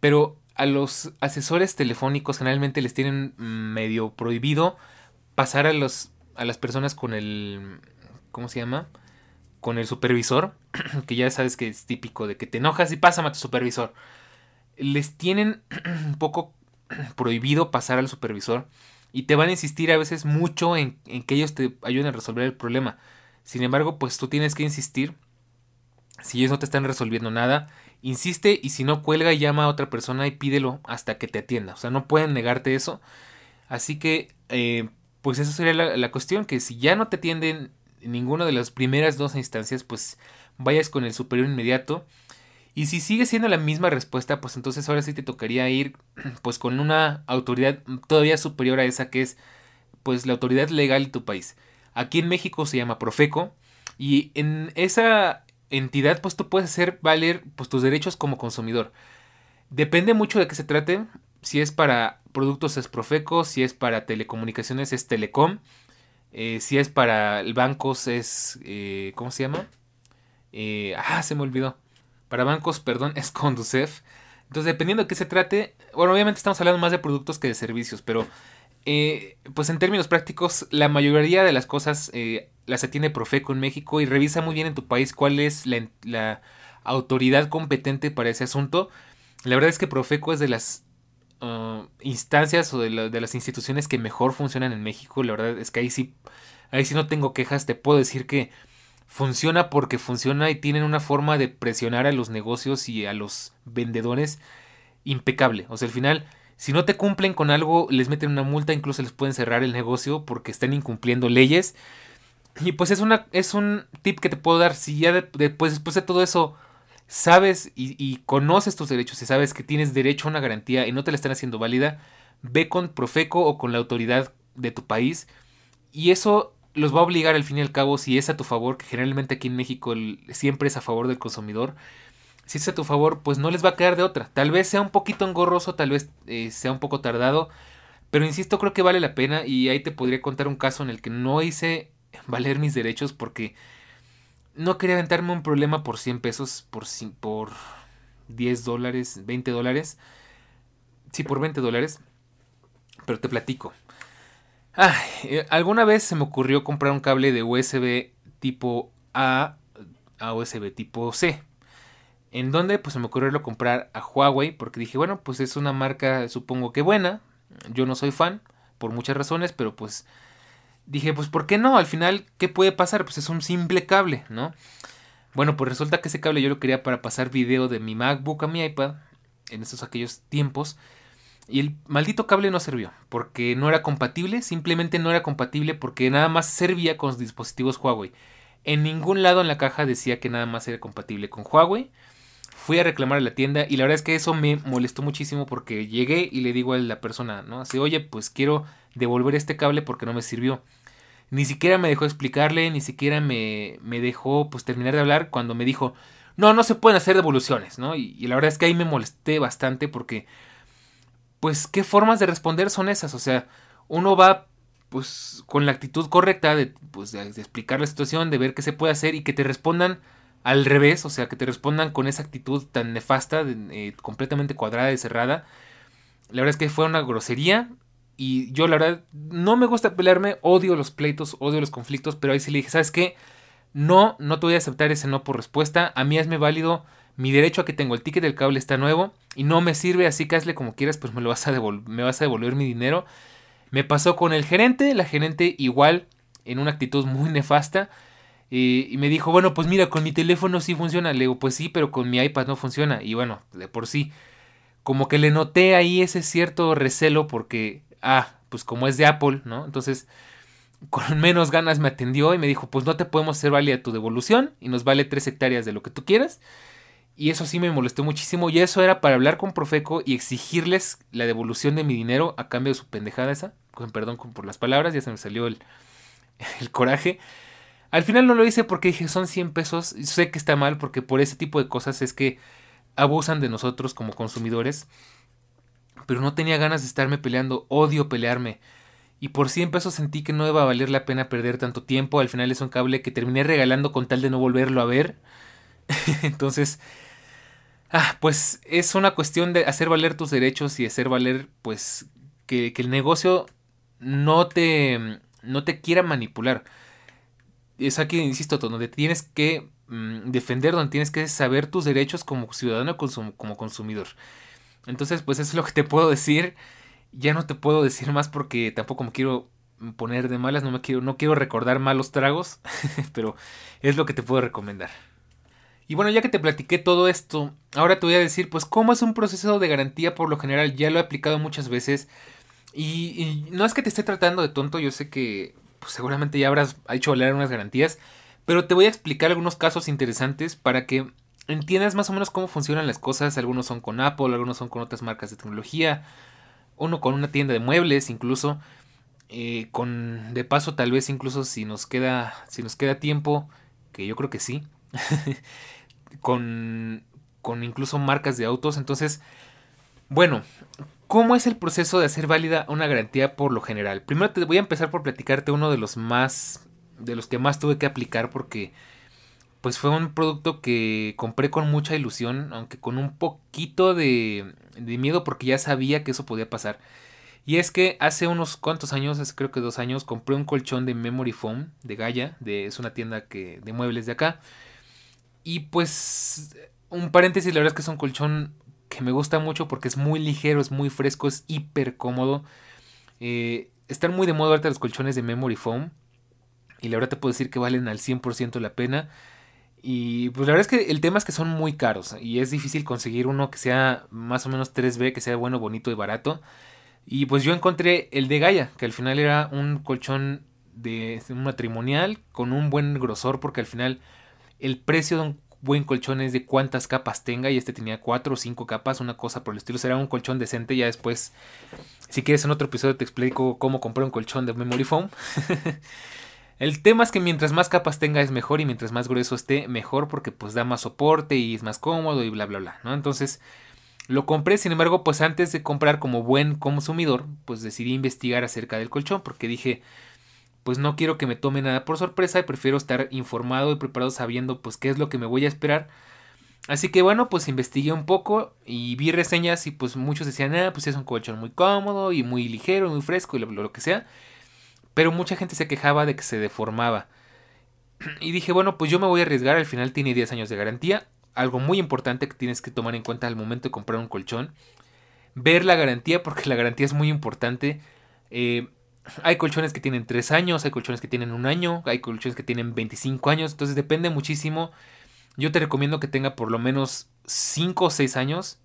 pero a los asesores telefónicos generalmente les tienen medio prohibido pasar a, los, a las personas con el, ¿cómo se llama? con el supervisor, <clears throat> que ya sabes que es típico de que te enojas y pásame a tu supervisor. Les tienen <clears throat> un poco <clears throat> prohibido pasar al supervisor y te van a insistir a veces mucho en, en, que ellos te ayuden a resolver el problema. Sin embargo, pues tú tienes que insistir. Si ellos no te están resolviendo nada, insiste y si no cuelga, llama a otra persona y pídelo hasta que te atienda. O sea, no pueden negarte eso. Así que, eh, pues esa sería la, la, cuestión, que si ya no te atienden en ninguna de las primeras dos instancias, pues vayas con el superior inmediato. Y si sigue siendo la misma respuesta, pues entonces ahora sí te tocaría ir <clears throat> pues con una autoridad todavía superior a esa que es pues la autoridad legal de tu país. Aquí en México se llama Profeco y en esa entidad pues tú puedes hacer valer pues tus derechos como consumidor. Depende mucho de qué se trate, si es para productos es Profeco, si es para telecomunicaciones es Telecom, eh, si es para bancos es eh, ¿cómo se llama? Eh, ah, se me olvidó. Para bancos, perdón, <laughs> es Conducef. Entonces, dependiendo de qué se trate, bueno, obviamente estamos hablando más de productos que de servicios, pero eh, pues en términos prácticos, la mayoría de las cosas eh, las atiende Profeco en México y revisa muy bien en tu país cuál es la, autoridad competente para ese asunto. La verdad es que Profeco es de las uh, instancias o de, de, las instituciones que mejor funcionan en México. La verdad es que ahí sí, ahí sí no tengo quejas. Te puedo decir que funciona porque funciona y tienen una forma de presionar a los negocios y a los vendedores impecable. O sea, al final, si no te cumplen con algo, les meten una multa, incluso les pueden cerrar el negocio porque están incumpliendo leyes. Y pues es, una, es un tip que te puedo dar. Si ya después, después de todo eso sabes y, y, conoces tus derechos y sabes que tienes derecho a una garantía y no te la están haciendo válida, ve con Profeco o con la autoridad de tu país. Y eso los va a obligar al fin y al cabo, si es a tu favor, que generalmente aquí en México siempre es a favor del consumidor, si es a tu favor, pues no les va a quedar de otra. Tal vez sea un poquito engorroso, tal vez eh, sea un poco tardado, pero insisto, creo que vale la pena y ahí te podría contar un caso en el que no hice <laughs> valer mis derechos porque no quería aventarme un problema por 100 pesos, por, por 10 dólares, 20 dólares. Sí, por 20 dólares. Pero te platico. Eh, alguna vez se me ocurrió comprar un cable de USB tipo A a USB tipo C. En donde pues se me ocurrió comprar a Huawei porque dije, bueno, pues es una marca supongo que buena. Yo no soy fan por muchas razones, pero pues dije, pues ¿por qué no? Al final, ¿qué puede pasar? Pues es un simple cable, ¿no? Bueno, pues resulta que ese cable yo lo quería para pasar video de mi MacBook a mi iPad en esos aquellos tiempos. Y el maldito cable no sirvió, porque no era compatible, simplemente no era compatible porque nada más servía con los dispositivos Huawei. En ningún lado en la caja decía que nada más era compatible con Huawei. Fui a reclamar a la tienda y la verdad es que eso me molestó muchísimo porque llegué y le digo a la persona, ¿no? Así, oye, pues quiero devolver este cable porque no me sirvió. Ni siquiera me dejó explicarle, ni siquiera me, me dejó pues terminar de hablar cuando me dijo, no, no se pueden hacer devoluciones, ¿no? y la verdad es que ahí me molesté bastante porque pues qué formas de responder son esas. O sea, uno va pues con la actitud correcta de, pues, de, explicar la situación, de ver qué se puede hacer y que te respondan al revés, o sea, que te respondan con esa actitud tan nefasta, eh, completamente cuadrada y cerrada. La verdad es que fue una grosería y yo la verdad no me gusta pelearme, odio los pleitos, odio los conflictos, pero ahí sí le dije, ¿sabes qué? No, no te voy a aceptar ese no por respuesta, a mí hazme válido mi derecho a que tengo el ticket del cable está nuevo y no me sirve, así que hazle como quieras, pues me, lo vas a me vas a devolver mi dinero. Me pasó con el gerente, la gerente igual, en una actitud muy nefasta. y me dijo, bueno, pues mira, con mi teléfono sí funciona. Le digo, pues sí, pero con mi iPad no funciona. Y bueno, de por sí, como que le noté ahí ese cierto recelo porque, ah, pues como es de Apple, ¿no? Entonces, con menos ganas me atendió y me dijo, pues no te podemos hacer válida tu devolución y nos vale tres hectáreas de lo que tú quieras. Y eso sí me molestó muchísimo. Y eso era para hablar con Profeco y exigirles la devolución de mi dinero a cambio de su pendejada esa. Con perdón por las palabras, ya se me salió el, <laughs> el coraje. Al final no lo hice porque dije son 100 pesos. Sé que está mal porque por ese tipo de cosas es que abusan de nosotros como consumidores. Pero no tenía ganas de estarme peleando. Odio pelearme. Y por 100 pesos sentí que no iba a valer la pena perder tanto tiempo. Al final es un cable que terminé regalando con tal de no volverlo a ver. <laughs> Entonces Ah, pues es una cuestión de hacer valer tus derechos y hacer valer, pues, que, el negocio no te, no te quiera manipular. es aquí, insisto, donde tienes que mm, defender, donde tienes que saber tus derechos como ciudadano, como consumidor. Entonces, pues eso es lo que te puedo decir. Ya no te puedo decir más porque tampoco me quiero poner de malas, no me quiero, no quiero recordar malos tragos, <laughs> pero es lo que te puedo recomendar. Y bueno, ya que te platiqué todo esto, ahora te voy a decir, pues, cómo es un proceso de garantía por lo general. Ya lo he aplicado muchas veces. Y, no es que te esté tratando de tonto, yo sé que pues, seguramente ya habrás hecho valer unas garantías. Pero te voy a explicar algunos casos interesantes para que entiendas más o menos cómo funcionan las cosas. Algunos son con Apple, algunos son con otras marcas de tecnología, uno con una tienda de muebles incluso. Eh, con de paso tal vez incluso si nos queda si nos queda tiempo que yo creo que sí <laughs> con con incluso marcas de autos. Entonces bueno cómo es el proceso de hacer válida una garantía por lo general primero te voy a empezar por platicarte uno de los más de los que más tuve que aplicar porque pues fue un producto que compré con mucha ilusión aunque con un poquito de, de miedo porque ya sabía que eso podía pasar. Y es que hace unos cuantos años, hace creo que dos años, compré un colchón de Memory Foam de Gaia, de, es una tienda que, de muebles de acá. Y pues, un paréntesis, la verdad es que es un colchón que me gusta mucho porque es muy ligero, es muy fresco, es hiper cómodo. Eh, están muy de moda ahorita los colchones de Memory Foam. Y la verdad te puedo decir que valen al 100% la pena. Y pues la verdad es que el tema es que son muy caros. Y es difícil conseguir uno que sea más o menos 3B, que sea bueno, bonito y barato. Y pues yo encontré el de Gaia, que al final era un colchón de un matrimonial con un buen grosor, porque al final el precio de un buen colchón es de cuántas capas tenga, y este tenía cuatro o cinco capas, una cosa por el estilo. Será un colchón decente. Ya después, si quieres, en otro episodio te explico cómo comprar un colchón de Memory Foam. <laughs> El tema es que mientras más capas tenga es mejor y mientras más grueso esté mejor porque pues da más soporte y es más cómodo y bla bla bla, ¿no? Entonces, lo compré, sin embargo, pues antes de comprar como buen consumidor, pues decidí investigar acerca del colchón porque dije, pues no quiero que me tome nada por sorpresa y prefiero estar informado y preparado sabiendo pues qué es lo que me voy a esperar. Así que bueno, pues investigué un poco y vi reseñas y pues muchos decían, ah, pues es un colchón muy cómodo y muy ligero, muy fresco y lo, lo que sea. Pero mucha gente se quejaba de que se deformaba. <clears throat> Y dije, bueno, pues yo me voy a arriesgar, al final tiene 10 años de garantía algo muy importante que tienes que tomar en cuenta al momento de comprar un colchón. Ver la garantía, porque la garantía es muy importante. Eh, hay colchones que tienen 3 años, hay colchones que tienen un año, hay colchones que tienen 25 años, entonces depende muchísimo. Yo te recomiendo que tenga por lo menos 5 o 6 años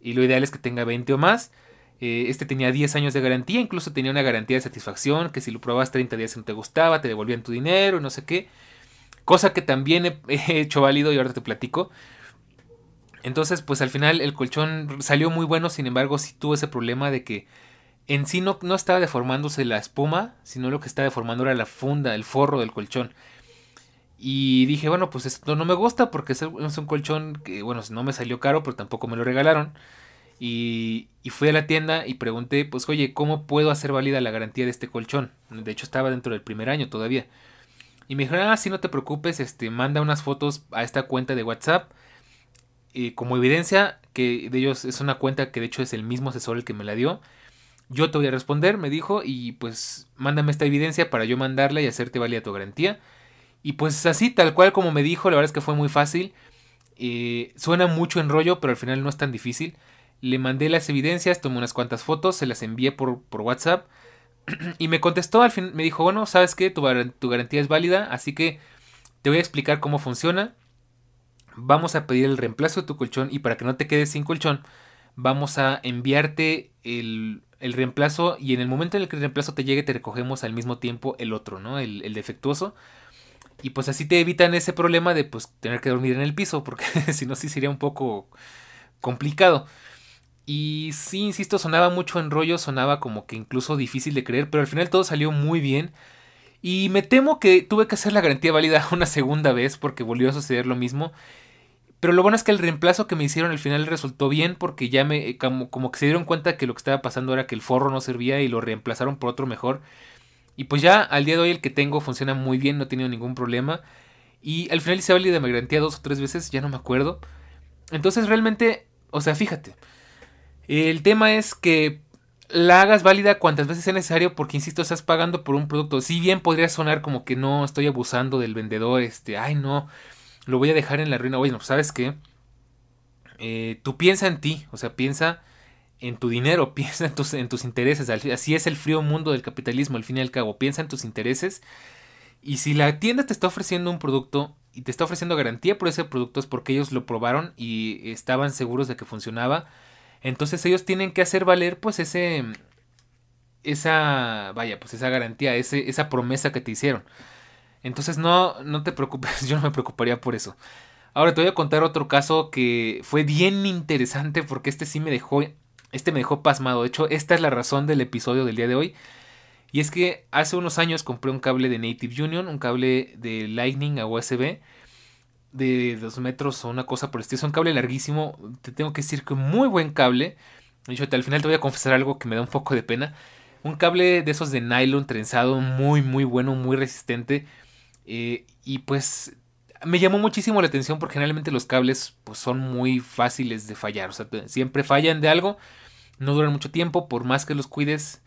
y lo ideal es que tenga 20 o más. Eh, este tenía 10 años de garantía, incluso tenía una garantía de satisfacción, que si lo probabas 30 días y no te gustaba, te devolvían tu dinero, no sé qué. Cosa que también he, <laughs> hecho válido y ahora te platico. Entonces, pues al final el colchón salió muy bueno, sin embargo, sí tuvo ese problema de que en sí no, no estaba deformándose la espuma, sino lo que estaba deformando era la funda, el forro del colchón. Y dije, bueno, pues esto no me gusta porque es un colchón que, bueno, no me salió caro, pero tampoco me lo regalaron. Y, y, fui a la tienda y pregunté, pues, oye, ¿cómo puedo hacer válida la garantía de este colchón? De hecho, estaba dentro del primer año todavía. Y me dijeron, ah, sí, no te preocupes, este, manda unas fotos a esta cuenta de WhatsApp. Y como evidencia que de ellos es una cuenta que de hecho es el mismo asesor el que me la dio. Yo te voy a responder, me dijo, y pues mándame esta evidencia para yo mandarla y hacerte válida tu garantía. Y pues así, tal cual como me dijo, la verdad es que fue muy fácil. Eh, suena mucho en rollo, pero al final no es tan difícil. Le mandé las evidencias, tomé unas cuantas fotos, se las envié por, por WhatsApp. <clears throat> y me contestó, al fin me dijo, bueno, ¿sabes qué? Tu, tu garantía es válida, así que te voy a explicar cómo funciona. Vamos a pedir el reemplazo de tu colchón y para que no te quedes sin colchón, vamos a enviarte el, el reemplazo y en el momento en el que el reemplazo te llegue te recogemos al mismo tiempo el otro, ¿no? El, el defectuoso. Y pues así te evitan ese problema de pues tener que dormir en el piso, porque <laughs> si no sí sería un poco complicado. Y sí, insisto, sonaba mucho en rollo, sonaba como que incluso difícil de creer, pero al final todo salió muy bien. Y me temo que tuve que hacer la garantía válida <laughs> una segunda vez porque volvió a suceder lo mismo. Pero lo bueno es que el reemplazo que me hicieron al final resultó bien porque ya me como, como que se dieron cuenta que lo que estaba pasando era que el forro no servía y lo reemplazaron por otro mejor. Y pues ya al día de hoy el que tengo funciona muy bien, no he tenido ningún problema. Y al final hice válida mi garantía dos o tres veces, ya no me acuerdo. Entonces realmente, o sea, fíjate. El tema es que la hagas válida cuantas veces sea necesario porque, insisto, estás pagando por un producto. Si bien podría sonar como que no estoy abusando del vendedor, este, ay no, lo voy a dejar en la ruina. Oye, no, ¿sabes qué? Eh, tú piensa en ti, o sea, piensa en tu dinero, <laughs> piensa en tus, en tus intereses. Así es el frío mundo del capitalismo, al fin y al cabo. Piensa en tus intereses. Y si la tienda te está ofreciendo un producto y te está ofreciendo garantía por ese producto es porque ellos lo probaron y estaban seguros de que funcionaba entonces ellos tienen que hacer valer pues ese esa vaya, pues esa garantía, ese, esa promesa que te hicieron. Entonces no no te preocupes, <laughs> yo no me preocuparía por eso. Ahora te voy a contar otro caso que fue bien interesante porque este sí me dejó este me dejó pasmado. De hecho, esta es la razón del episodio del día de hoy. Y es que hace unos años compré un cable de Native Union, un cable de Lightning a USB de dos metros o una cosa por el estilo. Es un cable larguísimo. Te tengo que decir que muy buen cable. De hecho, al final te voy a confesar algo que me da un poco de pena. Un cable de esos de nylon trenzado, muy, muy bueno, muy resistente. Eh, y pues me llamó muchísimo la atención porque generalmente los cables pues, son muy fáciles de fallar. O sea, siempre fallan de algo. No duran mucho tiempo por más que los cuides.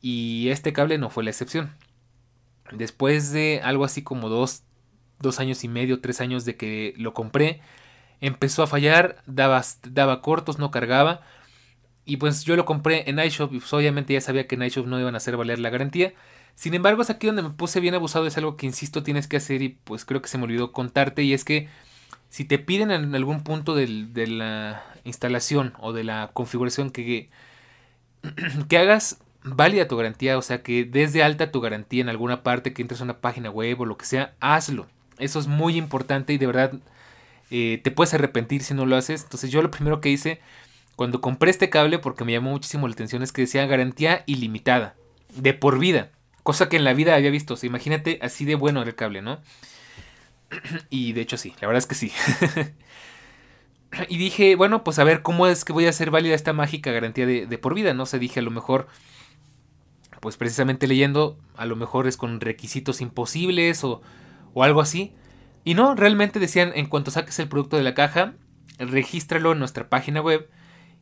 Y este cable no fue la excepción. Después de algo así como dos, dos años y medio, tres años de que lo compré, empezó a fallar, daba, daba cortos, no cargaba. Y pues yo lo compré en iShop y pues obviamente ya sabía que en iShop no iban a hacer valer la garantía. Sin embargo, es aquí donde me puse bien abusado, es algo que insisto tienes que hacer y pues creo que se me olvidó contarte y es que si te piden en algún punto de la instalación o de la configuración que, <clears throat> que hagas válida tu garantía, o sea que desde alta tu garantía en alguna parte, que entres a una página web o lo que sea, hazlo. Eso es muy importante y de verdad eh, te puedes arrepentir si no lo haces. Entonces yo lo primero que hice cuando compré este cable, porque me llamó muchísimo la atención, es que decía garantía ilimitada, de por vida. Cosa que en la vida había visto. O imagínate así de bueno el cable, ¿no? <clears throat> y de hecho sí, la verdad es que sí. <laughs> y dije, bueno, pues a ver cómo es que voy a hacer válida esta mágica garantía de, por vida, ¿no? se dije, a lo mejor, pues precisamente leyendo, a lo mejor es con requisitos imposibles o o algo así. Y no, realmente decían, en cuanto saques el producto de la caja, regístralo en nuestra página web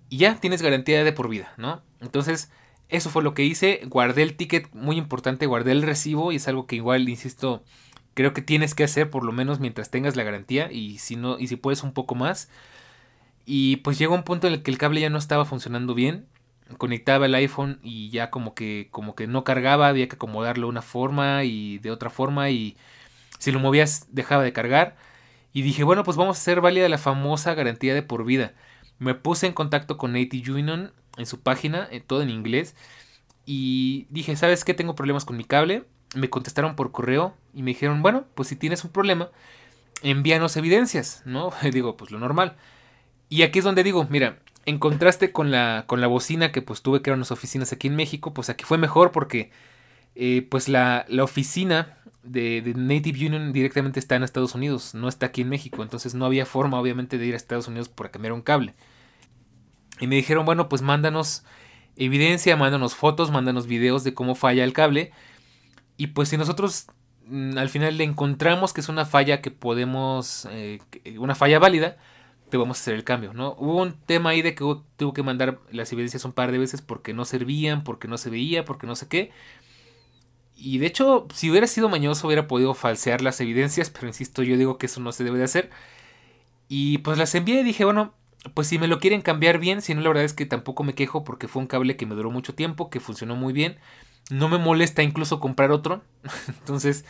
y ya tienes garantía de por vida, ¿no? Entonces, eso fue lo que hice, guardé el ticket, muy importante, guardé el recibo y es algo que igual, insisto, creo que tienes que hacer por lo menos mientras tengas la garantía y si no y si puedes un poco más. Y pues llegó un punto en el que el cable ya no estaba funcionando bien. Conectaba el iPhone y ya como que como que no cargaba, había que acomodarlo de una forma y de otra forma y si lo movías dejaba de cargar. Y dije, bueno, pues vamos a hacer válida la famosa garantía de por vida. Me puse en contacto con AT Union en su página, eh, todo en inglés. Y dije, ¿sabes qué? Tengo problemas con mi cable. Me contestaron por correo y me dijeron, bueno, pues si tienes un problema, envíanos evidencias, ¿no? <laughs> digo, pues lo normal. Y aquí es donde digo, mira, en contraste con la, con la bocina que pues tuve que ir a unas oficinas aquí en México, pues aquí fue mejor porque eh, pues la, la oficina de, Native Union directamente está en Estados Unidos, no está aquí en México, entonces no había forma obviamente de ir a Estados Unidos para cambiar un cable. Y me dijeron, bueno, pues mándanos evidencia, mándanos fotos, mándanos videos de cómo falla el cable. Y pues si nosotros mm, al final le encontramos que es una falla que podemos, eh, una falla válida, te vamos a hacer el cambio, ¿no? Hubo un tema ahí de que tuve que mandar las evidencias un par de veces porque no servían, porque no se veía, porque no sé qué. Y de hecho, si hubiera sido mañoso, hubiera podido falsear las evidencias, pero insisto, yo digo que eso no se debe de hacer. Y pues las envié y dije, bueno, pues si me lo quieren cambiar bien, si no, la verdad es que tampoco me quejo porque fue un cable que me duró mucho tiempo, que funcionó muy bien. No me molesta incluso comprar otro. <laughs> Entonces,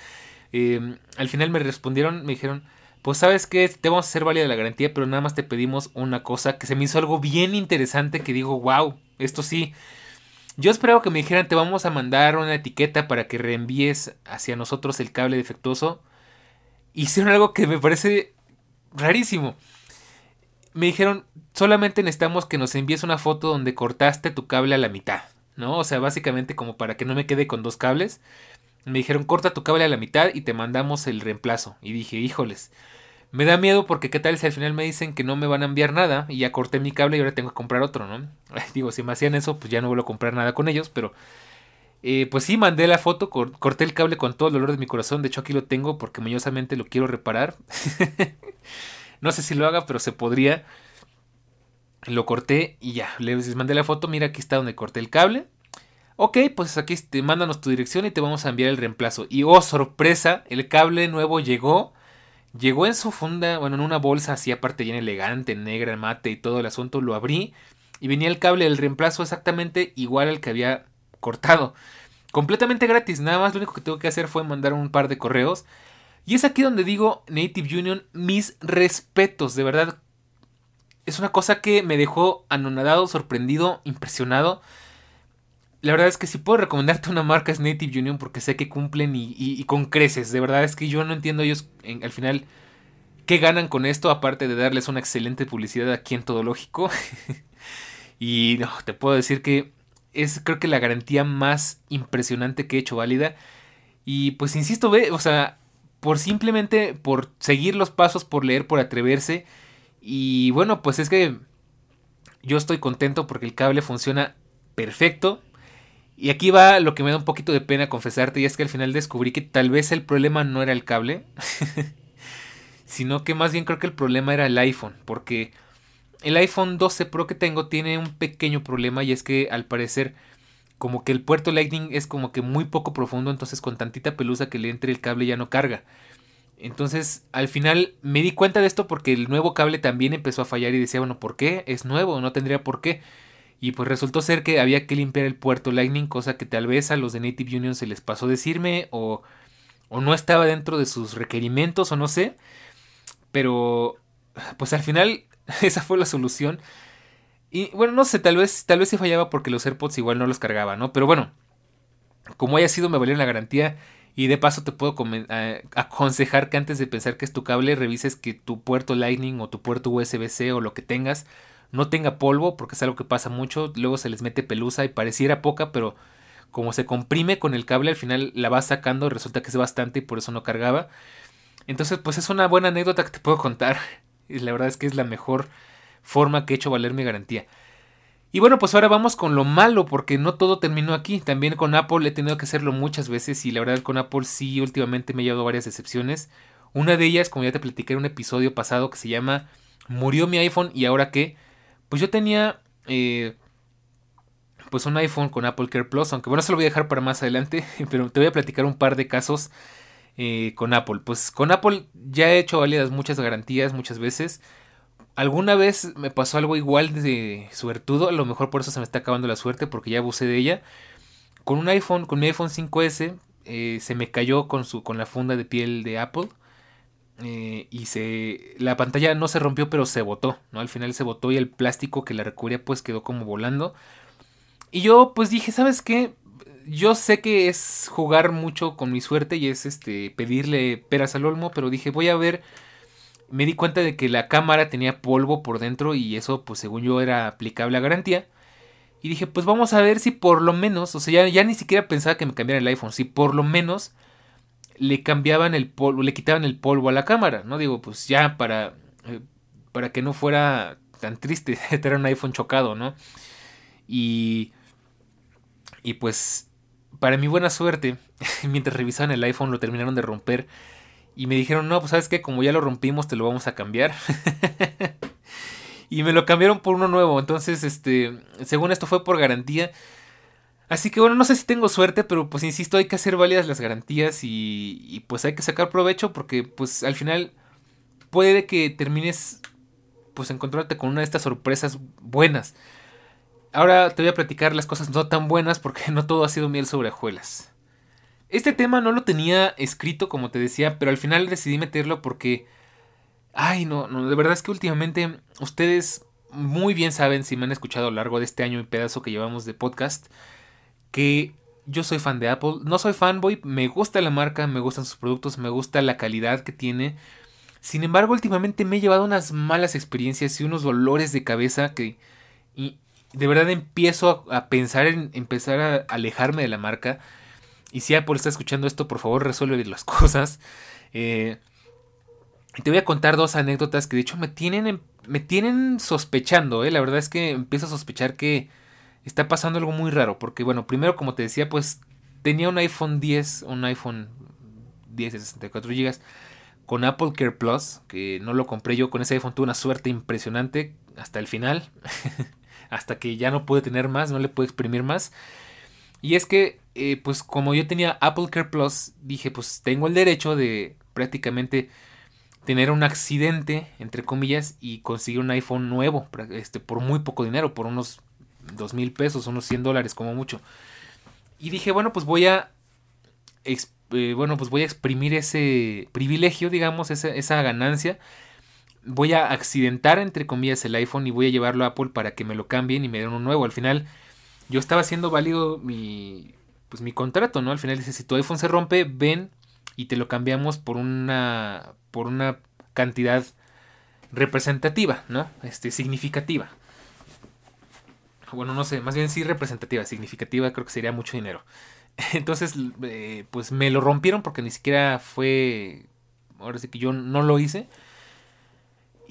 em, al final me respondieron, me dijeron, pues sabes que te vamos a hacer válida la garantía, pero nada más te pedimos una cosa que se me hizo algo bien interesante que digo, wow, esto sí, yo esperaba que me dijeran, te vamos a mandar una etiqueta para que reenvíes hacia nosotros el cable defectuoso. Hicieron algo que me parece rarísimo. Me dijeron, solamente necesitamos que nos envíes una foto donde cortaste tu cable a la mitad, ¿no? O sea, básicamente como para que no me quede con dos cables. Me dijeron, corta tu cable a la mitad y te mandamos el reemplazo. Y dije, híjoles, me da miedo porque qué tal si al final me dicen que no me van a enviar nada y ya corté mi cable y ahora tengo que comprar otro, ¿no? <laughs> Digo, si me hacían eso, pues ya no vuelvo a comprar nada con ellos, pero... Eh, pues sí, mandé la foto, corté el cable con todo el dolor de mi corazón. De hecho, aquí lo tengo porque mañosamente lo quiero reparar. <laughs> no sé si lo haga, pero se podría. Lo corté y ya, les mandé la foto, mira aquí está donde corté el cable. Ok, pues aquí te mándanos tu dirección y te vamos a enviar el reemplazo. Y oh, sorpresa, el cable nuevo llegó. Llegó en su funda, bueno, en una bolsa así aparte bien elegante, negra, mate y todo el asunto. Lo abrí y venía el cable del reemplazo exactamente igual al que había cortado. Completamente gratis, nada más lo único que tengo que hacer fue mandar un par de correos. Y es aquí donde digo, Native Union, mis respetos, de verdad. Es una cosa que me dejó anonadado, sorprendido, impresionado la verdad es que si puedo recomendarte una marca es Native Union porque sé que cumplen y, con creces. De verdad es que yo no entiendo ellos al final qué ganan con esto aparte de darles una excelente publicidad aquí en Todo Lógico. <laughs> y no, te puedo decir que es creo que la garantía más impresionante que he hecho válida. Y pues insisto, ve, o sea, por simplemente por seguir los pasos, por leer, por atreverse. Y bueno, pues es que yo estoy contento porque el cable funciona perfecto. Y aquí va lo que me da un poquito de pena confesarte, y es que al final descubrí que tal vez el problema no era el cable, <laughs> sino que más bien creo que el problema era el iPhone, porque el iPhone 12 Pro que tengo tiene un pequeño problema y es que al parecer como que el puerto Lightning es como que muy poco profundo, entonces con tantita pelusa que le entre el cable ya no carga. Entonces al final me di cuenta de esto porque el nuevo cable también empezó a fallar y decía, bueno, ¿por qué? Es nuevo, no tendría por qué. Y pues resultó ser que había que limpiar el puerto Lightning, cosa que tal vez a los de Native Union se les pasó decirme o, o no estaba dentro de sus requerimientos o no sé. Pero pues al final <laughs> esa fue la solución. Y bueno, no sé, tal vez, tal vez se fallaba porque los AirPods igual no los cargaba, ¿no? Pero bueno, como haya sido, me valió la garantía. Y de paso te puedo aconsejar que antes de pensar que es tu cable, revises que tu puerto Lightning o tu puerto USB-C o lo que tengas no tenga polvo, porque es algo que pasa mucho, luego se les mete pelusa y pareciera poca, pero como se comprime con el cable, al final la va sacando, resulta que es bastante y por eso no cargaba. Entonces, pues es una buena anécdota que te puedo contar. Y <laughs> la verdad es que es la mejor forma que he hecho valer mi garantía. Y bueno, pues ahora vamos con lo malo, porque no todo terminó aquí. También con Apple he tenido que hacerlo muchas veces y la verdad con Apple sí últimamente me he llevado varias decepciones. Una de ellas, como ya te platiqué en un episodio pasado, que se llama Murió mi iPhone y ahora qué. Pues yo tenía eh, pues un iPhone con Apple Care Plus, aunque bueno, se lo voy a dejar para más adelante, <laughs> pero te voy a platicar un par de casos eh, con Apple. Pues con Apple ya he hecho válidas muchas garantías muchas veces. Alguna vez me pasó algo igual de suertudo, a lo mejor por eso se me está acabando la suerte porque ya abusé de ella. Con un iPhone, con mi iPhone 5S, eh, se me cayó con, su, con la funda de piel de Apple. Eh, y se la pantalla no se rompió pero se botó no al final se botó y el plástico que la recubría pues quedó como volando y yo pues dije sabes qué yo sé que es jugar mucho con mi suerte y es este pedirle peras al olmo pero dije voy a ver me di cuenta de que la cámara tenía polvo por dentro y eso pues según yo era aplicable a garantía y dije pues vamos a ver si por lo menos o sea ya, ya ni siquiera pensaba que me cambiara el iPhone si por lo menos le cambiaban el polvo, le quitaban el polvo a la cámara, ¿no? Digo, pues ya para, eh, para que no fuera tan triste <laughs> tener un iPhone chocado, ¿no? Y, y pues, para mi buena suerte, <laughs> mientras revisaban el iPhone lo terminaron de romper y me dijeron, no, pues sabes que como ya lo rompimos te lo vamos a cambiar. <laughs> y me lo cambiaron por uno nuevo, entonces, este, según esto fue por garantía. Así que bueno, no sé si tengo suerte, pero pues insisto, hay que hacer válidas las garantías y, pues hay que sacar provecho porque pues al final puede que termines pues encontrándote con una de estas sorpresas buenas. Ahora te voy a platicar las cosas no tan buenas porque <laughs> no todo ha sido miel sobre hojuelas. Este tema no lo tenía escrito como te decía, pero al final decidí meterlo porque... Ay, no, no, de verdad es que últimamente ustedes muy bien saben si me han escuchado a lo largo de este año y pedazo que llevamos de podcast que yo soy fan de Apple. No soy fanboy, me gusta la marca, me gustan sus productos, me gusta la calidad que tiene. Sin embargo, últimamente me he llevado unas malas experiencias y unos dolores de cabeza que y de verdad empiezo a, pensar en empezar a alejarme de la marca. Y si Apple está escuchando esto, por favor resuelve las <laughs> cosas. Eh, te voy a contar dos anécdotas que de hecho me tienen, me tienen sospechando. Eh. La verdad es que empiezo a sospechar que está pasando algo muy raro. Porque, bueno, primero, como te decía, pues tenía un iPhone 10, un iPhone 10 de 64 GB con Apple Care Plus, que no lo compré yo con ese iPhone, tuve una suerte impresionante hasta el final, <laughs> hasta que ya no pude tener más, no le pude exprimir más. Y es que, eh, pues como yo tenía Apple Care Plus, dije, pues tengo el derecho de prácticamente tener un accidente, entre comillas, y conseguir un iPhone nuevo, este, por muy poco dinero, por unos dos mil pesos, unos 100 dólares como mucho. Y dije, bueno, pues voy a, eh, bueno, pues voy a exprimir ese privilegio, digamos, esa, esa ganancia. Voy a accidentar, entre comillas, el iPhone y voy a llevarlo a Apple para que me lo cambien y me den uno nuevo. Al final, yo estaba haciendo válido mi, pues mi contrato, ¿no? Al final dice, si tu iPhone se rompe, ven y te lo cambiamos por una, por una cantidad representativa, ¿no? Este, significativa. Bueno, no sé, más bien sí representativa, significativa creo que sería mucho dinero. <laughs> Entonces, eh, pues me lo rompieron porque ni siquiera fue, ahora sí que yo no lo hice.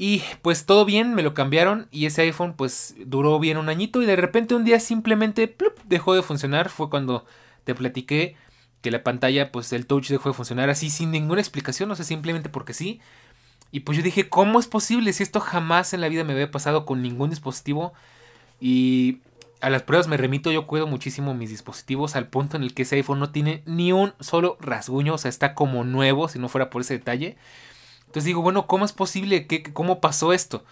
Y pues todo bien, me lo cambiaron y ese iPhone pues duró bien un añito y de repente un día simplemente dejó de funcionar. Fue cuando te platiqué que la pantalla pues el touch dejó de funcionar así sin ninguna explicación, o sea, simplemente porque sí. Y pues yo dije, ¿cómo es posible si esto jamás en la vida me había pasado con ningún dispositivo? Y a las pruebas me remito, yo cuido muchísimo mis dispositivos al punto en el que ese iPhone no tiene ni un solo rasguño, o sea, está como nuevo si no fuera por ese detalle. Entonces digo, bueno, ¿cómo es posible? ¿Qué, ¿Cómo pasó esto?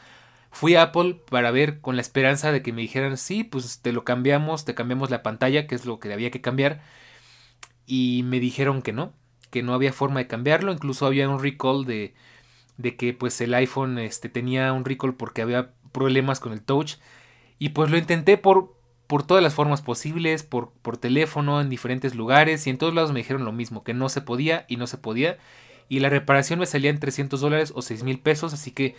Fui a Apple para ver con la esperanza de que me dijeran, sí, pues te lo cambiamos, te cambiamos la pantalla, que es lo que había que cambiar. Y me dijeron que no, que no había forma de cambiarlo. Incluso había un recall de, de que pues el iPhone este, tenía un recall porque había problemas con el touch. Y pues lo intenté por, por todas las formas posibles, por, por teléfono, en diferentes lugares. Y en todos lados me dijeron lo mismo, que no se podía y no se podía y la reparación me salía en 300 dólares o 6 mil pesos, así que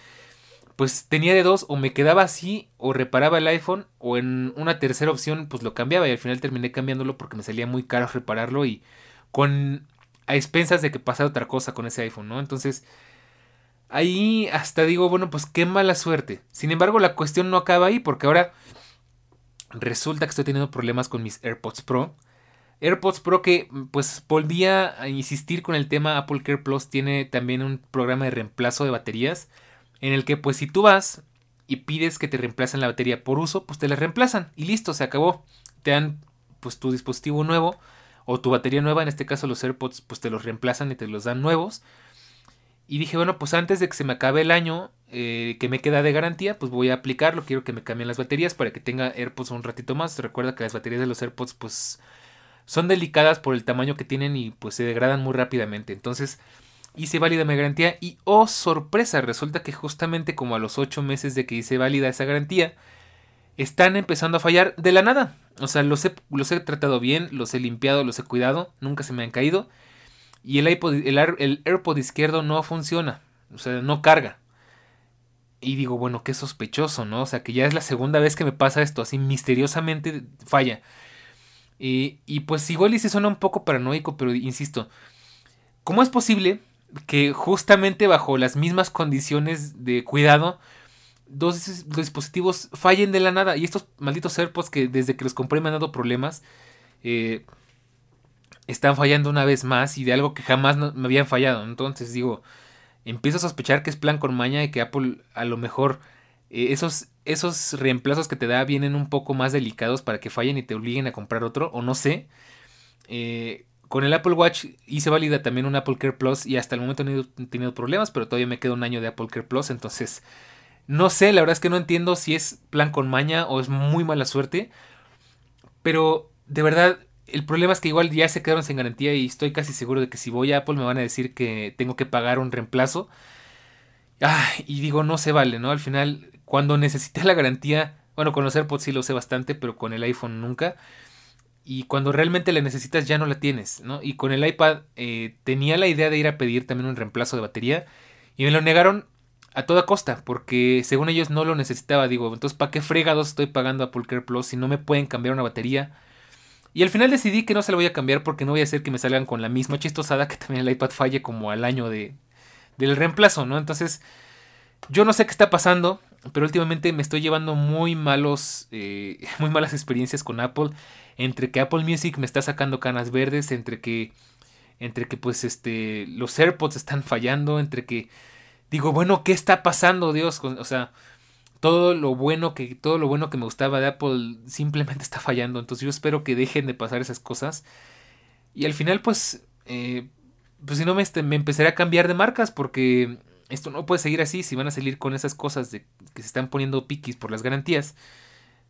pues tenía de dos, o me quedaba así, o reparaba el iPhone, o en una tercera opción pues lo cambiaba y al final terminé cambiándolo porque me salía muy caro repararlo y con a expensas de que pasara otra cosa con ese iPhone, ¿no? Entonces ahí hasta digo, bueno, pues qué mala suerte. Sin embargo, la cuestión no acaba ahí porque ahora resulta que estoy teniendo problemas con mis AirPods Pro AirPods Pro que pues volvía a insistir con el tema Apple Care Plus tiene también un programa de reemplazo de baterías en el que pues si tú vas y pides que te reemplacen la batería por uso, pues te la reemplazan y listo, se acabó. Te dan pues tu dispositivo nuevo o tu batería nueva, en este caso los AirPods pues te los reemplazan y te los dan nuevos. Y dije, bueno, pues antes de que se me acabe el año eh, que me queda de garantía, pues voy a aplicarlo. Quiero que me cambien las baterías para que tenga AirPods un ratito más. Recuerda que las baterías de los AirPods pues son delicadas por el tamaño que tienen y pues se degradan muy rápidamente. Entonces hice válida mi garantía y oh sorpresa, resulta que justamente como a los 8 meses de que hice válida esa garantía, están empezando a fallar de la nada. O sea, los he, los he tratado bien, los he limpiado, los he cuidado, nunca se me han caído. Y el, el, el AirPod izquierdo no funciona, o sea, no carga. Y digo, bueno, qué sospechoso, ¿no? O sea, que ya es la segunda vez que me pasa esto, así misteriosamente falla. Y, pues igual y se suena un poco paranoico, pero insisto, ¿cómo es posible que justamente bajo las mismas condiciones de cuidado, dos dispositivos fallen de la nada? Y estos malditos AirPods que desde que los compré me han dado problemas, eh, están fallando una vez más y de algo que jamás me habían fallado. Entonces digo, empiezo a sospechar que es plan con maña y que Apple a lo mejor eh, esos, esos reemplazos que te da vienen un poco más delicados para que fallen y te obliguen a comprar otro, o no sé. Eh, con el Apple Watch hice válida también un Apple Care Plus y hasta el momento no he tenido problemas, pero todavía me queda un año de Apple Care Plus, entonces no sé, la verdad es que no entiendo si es plan con maña o es muy mala suerte, pero de verdad el problema es que igual ya se quedaron sin garantía y estoy casi seguro de que si voy a Apple me van a decir que tengo que pagar un reemplazo. Ah, y digo, no se vale, ¿no? Al final cuando necesité la garantía, bueno, con los AirPods sí lo sé bastante, pero con el iPhone nunca. Y cuando realmente la necesitas ya no la tienes, ¿no? Y con el iPad eh, tenía la idea de ir a pedir también un reemplazo de batería y me lo negaron a toda costa, porque según ellos no lo necesitaba. Digo, entonces, ¿para qué fregados estoy pagando a Care Plus si no me pueden cambiar una batería? Y al final decidí que no se la voy a cambiar porque no voy a hacer que me salgan con la misma chistosada que también el iPad falle como al año de, del reemplazo, ¿no? Entonces, yo no sé qué está pasando pero últimamente me estoy llevando muy malos, eh, <laughs> muy malas experiencias con Apple. Entre que Apple Music me está sacando canas verdes, entre que entre que pues este los AirPods están fallando, entre que digo, bueno, ¿qué está pasando, Dios? O sea, todo lo bueno que todo lo bueno que me gustaba de Apple simplemente <laughs> está fallando, entonces yo espero que dejen de pasar esas cosas. Y al final pues eh, pues si no me, este, me empezaré a cambiar de marcas porque esto no puede seguir así si van a salir con esas cosas de que se están poniendo piquis por las garantías.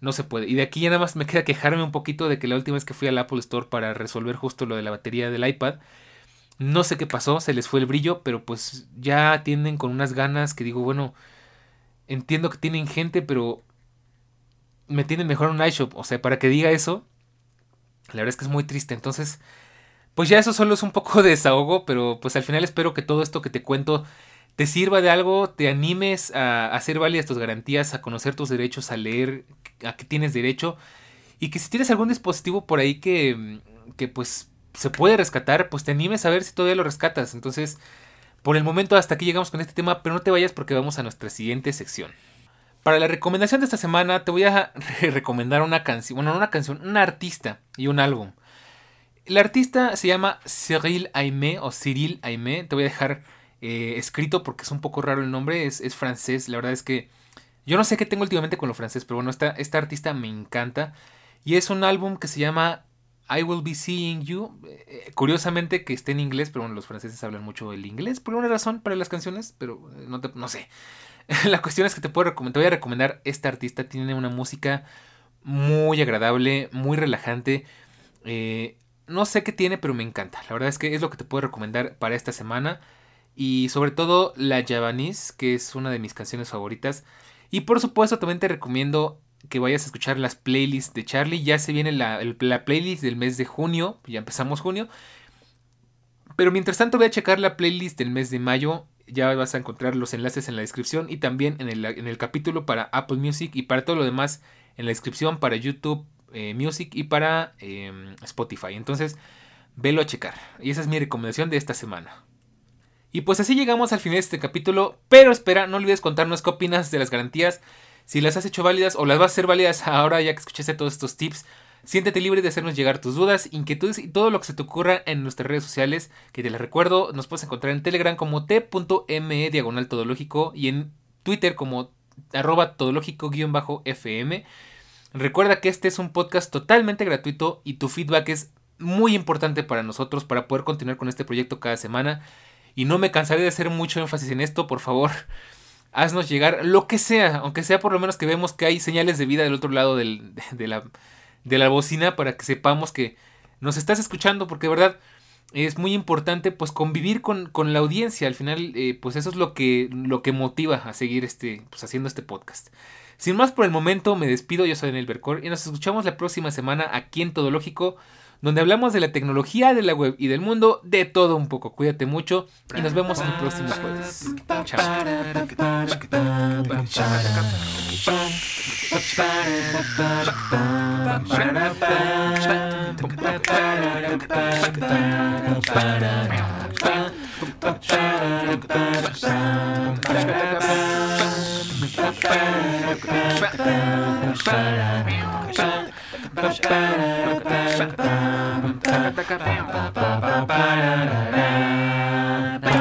No se puede. Y de aquí ya nada más me queda quejarme un poquito de que la última vez que fui al Apple Store para resolver justo lo de la batería del iPad, no sé qué pasó, se les fue el brillo, pero pues ya tienen con unas ganas que digo, bueno, entiendo que tienen gente, pero me tienen mejor un iShop. O sea, para que diga eso, la verdad es que es muy triste. Entonces, pues ya eso solo es un poco de <laughs> desahogo, pero pues al final espero que todo esto que te cuento te sirva de algo, te animes a hacer válidas tus garantías, a conocer tus derechos, a leer a qué tienes derecho y que si tienes algún dispositivo por ahí que, que pues se puede rescatar, pues te animes a ver si todavía lo rescatas. Entonces, por el momento hasta aquí llegamos con este tema, pero no te vayas porque vamos a nuestra siguiente sección. Para la recomendación de esta semana te voy a <laughs> recomendar una canción, bueno, no una canción, un artista y un álbum. El artista se llama Cyril Aimé o Cyril Aimé, te voy a dejar eh, escrito porque es un poco raro el nombre, es, francés, la verdad es que yo no sé qué tengo últimamente con lo francés, pero bueno, esta, esta artista me encanta y es un álbum que se llama I Will Be Seeing You, eh, curiosamente que esté en inglés, pero bueno, los franceses hablan mucho el inglés por una razón para las canciones, pero eh, no, no sé. <laughs> la cuestión es que te, puedo te voy a recomendar esta artista, tiene una música muy agradable, muy relajante. no sé qué tiene, pero me encanta. La verdad es que es lo que te puedo recomendar para esta semana. Y sobre todo La Javanese, que es una de mis canciones favoritas. Y por supuesto también te recomiendo que vayas a escuchar las playlists de Charlie. Ya se viene la, playlist del mes de junio. Ya empezamos junio. Pero mientras tanto voy a checar la playlist del mes de mayo. Ya vas a encontrar los enlaces en la descripción y también en el, capítulo para Apple Music y para todo lo demás en la descripción para YouTube eh, Music y para em, Spotify. Entonces, velo a checar. Y esa es mi recomendación de esta semana. Y pues así llegamos al final de este capítulo, pero espera, no olvides contarnos qué opinas de las garantías, si las has hecho válidas o las vas a hacer válidas ahora ya que escuchaste todos estos tips. Siéntete libre de hacernos llegar tus dudas, inquietudes y todo lo que se te ocurra en nuestras redes sociales, que te las recuerdo, nos puedes encontrar en Telegram como t.me diagonal todológico y en Twitter como arroba todológico-fm. Recuerda que este es un podcast totalmente gratuito y tu feedback es muy importante para nosotros para poder continuar con este proyecto cada semana y no me cansaré de hacer mucho énfasis en esto, por favor, haznos llegar lo que sea, aunque sea por lo menos que vemos que hay señales de vida del otro lado del, de, la, de la bocina para que sepamos que nos estás escuchando, porque de verdad es muy importante pues convivir con, la audiencia, al final eh, pues eso es lo que, lo que motiva a seguir este, pues, haciendo este podcast. Sin más por el momento, me despido, yo soy Daniel Bercor y nos escuchamos la próxima semana aquí en Todo Lógico donde hablamos de la tecnología, de la web y del mundo, de todo un poco. Cuídate mucho y nos vemos en el próximo jueves. Ba-da-da-da-da-da.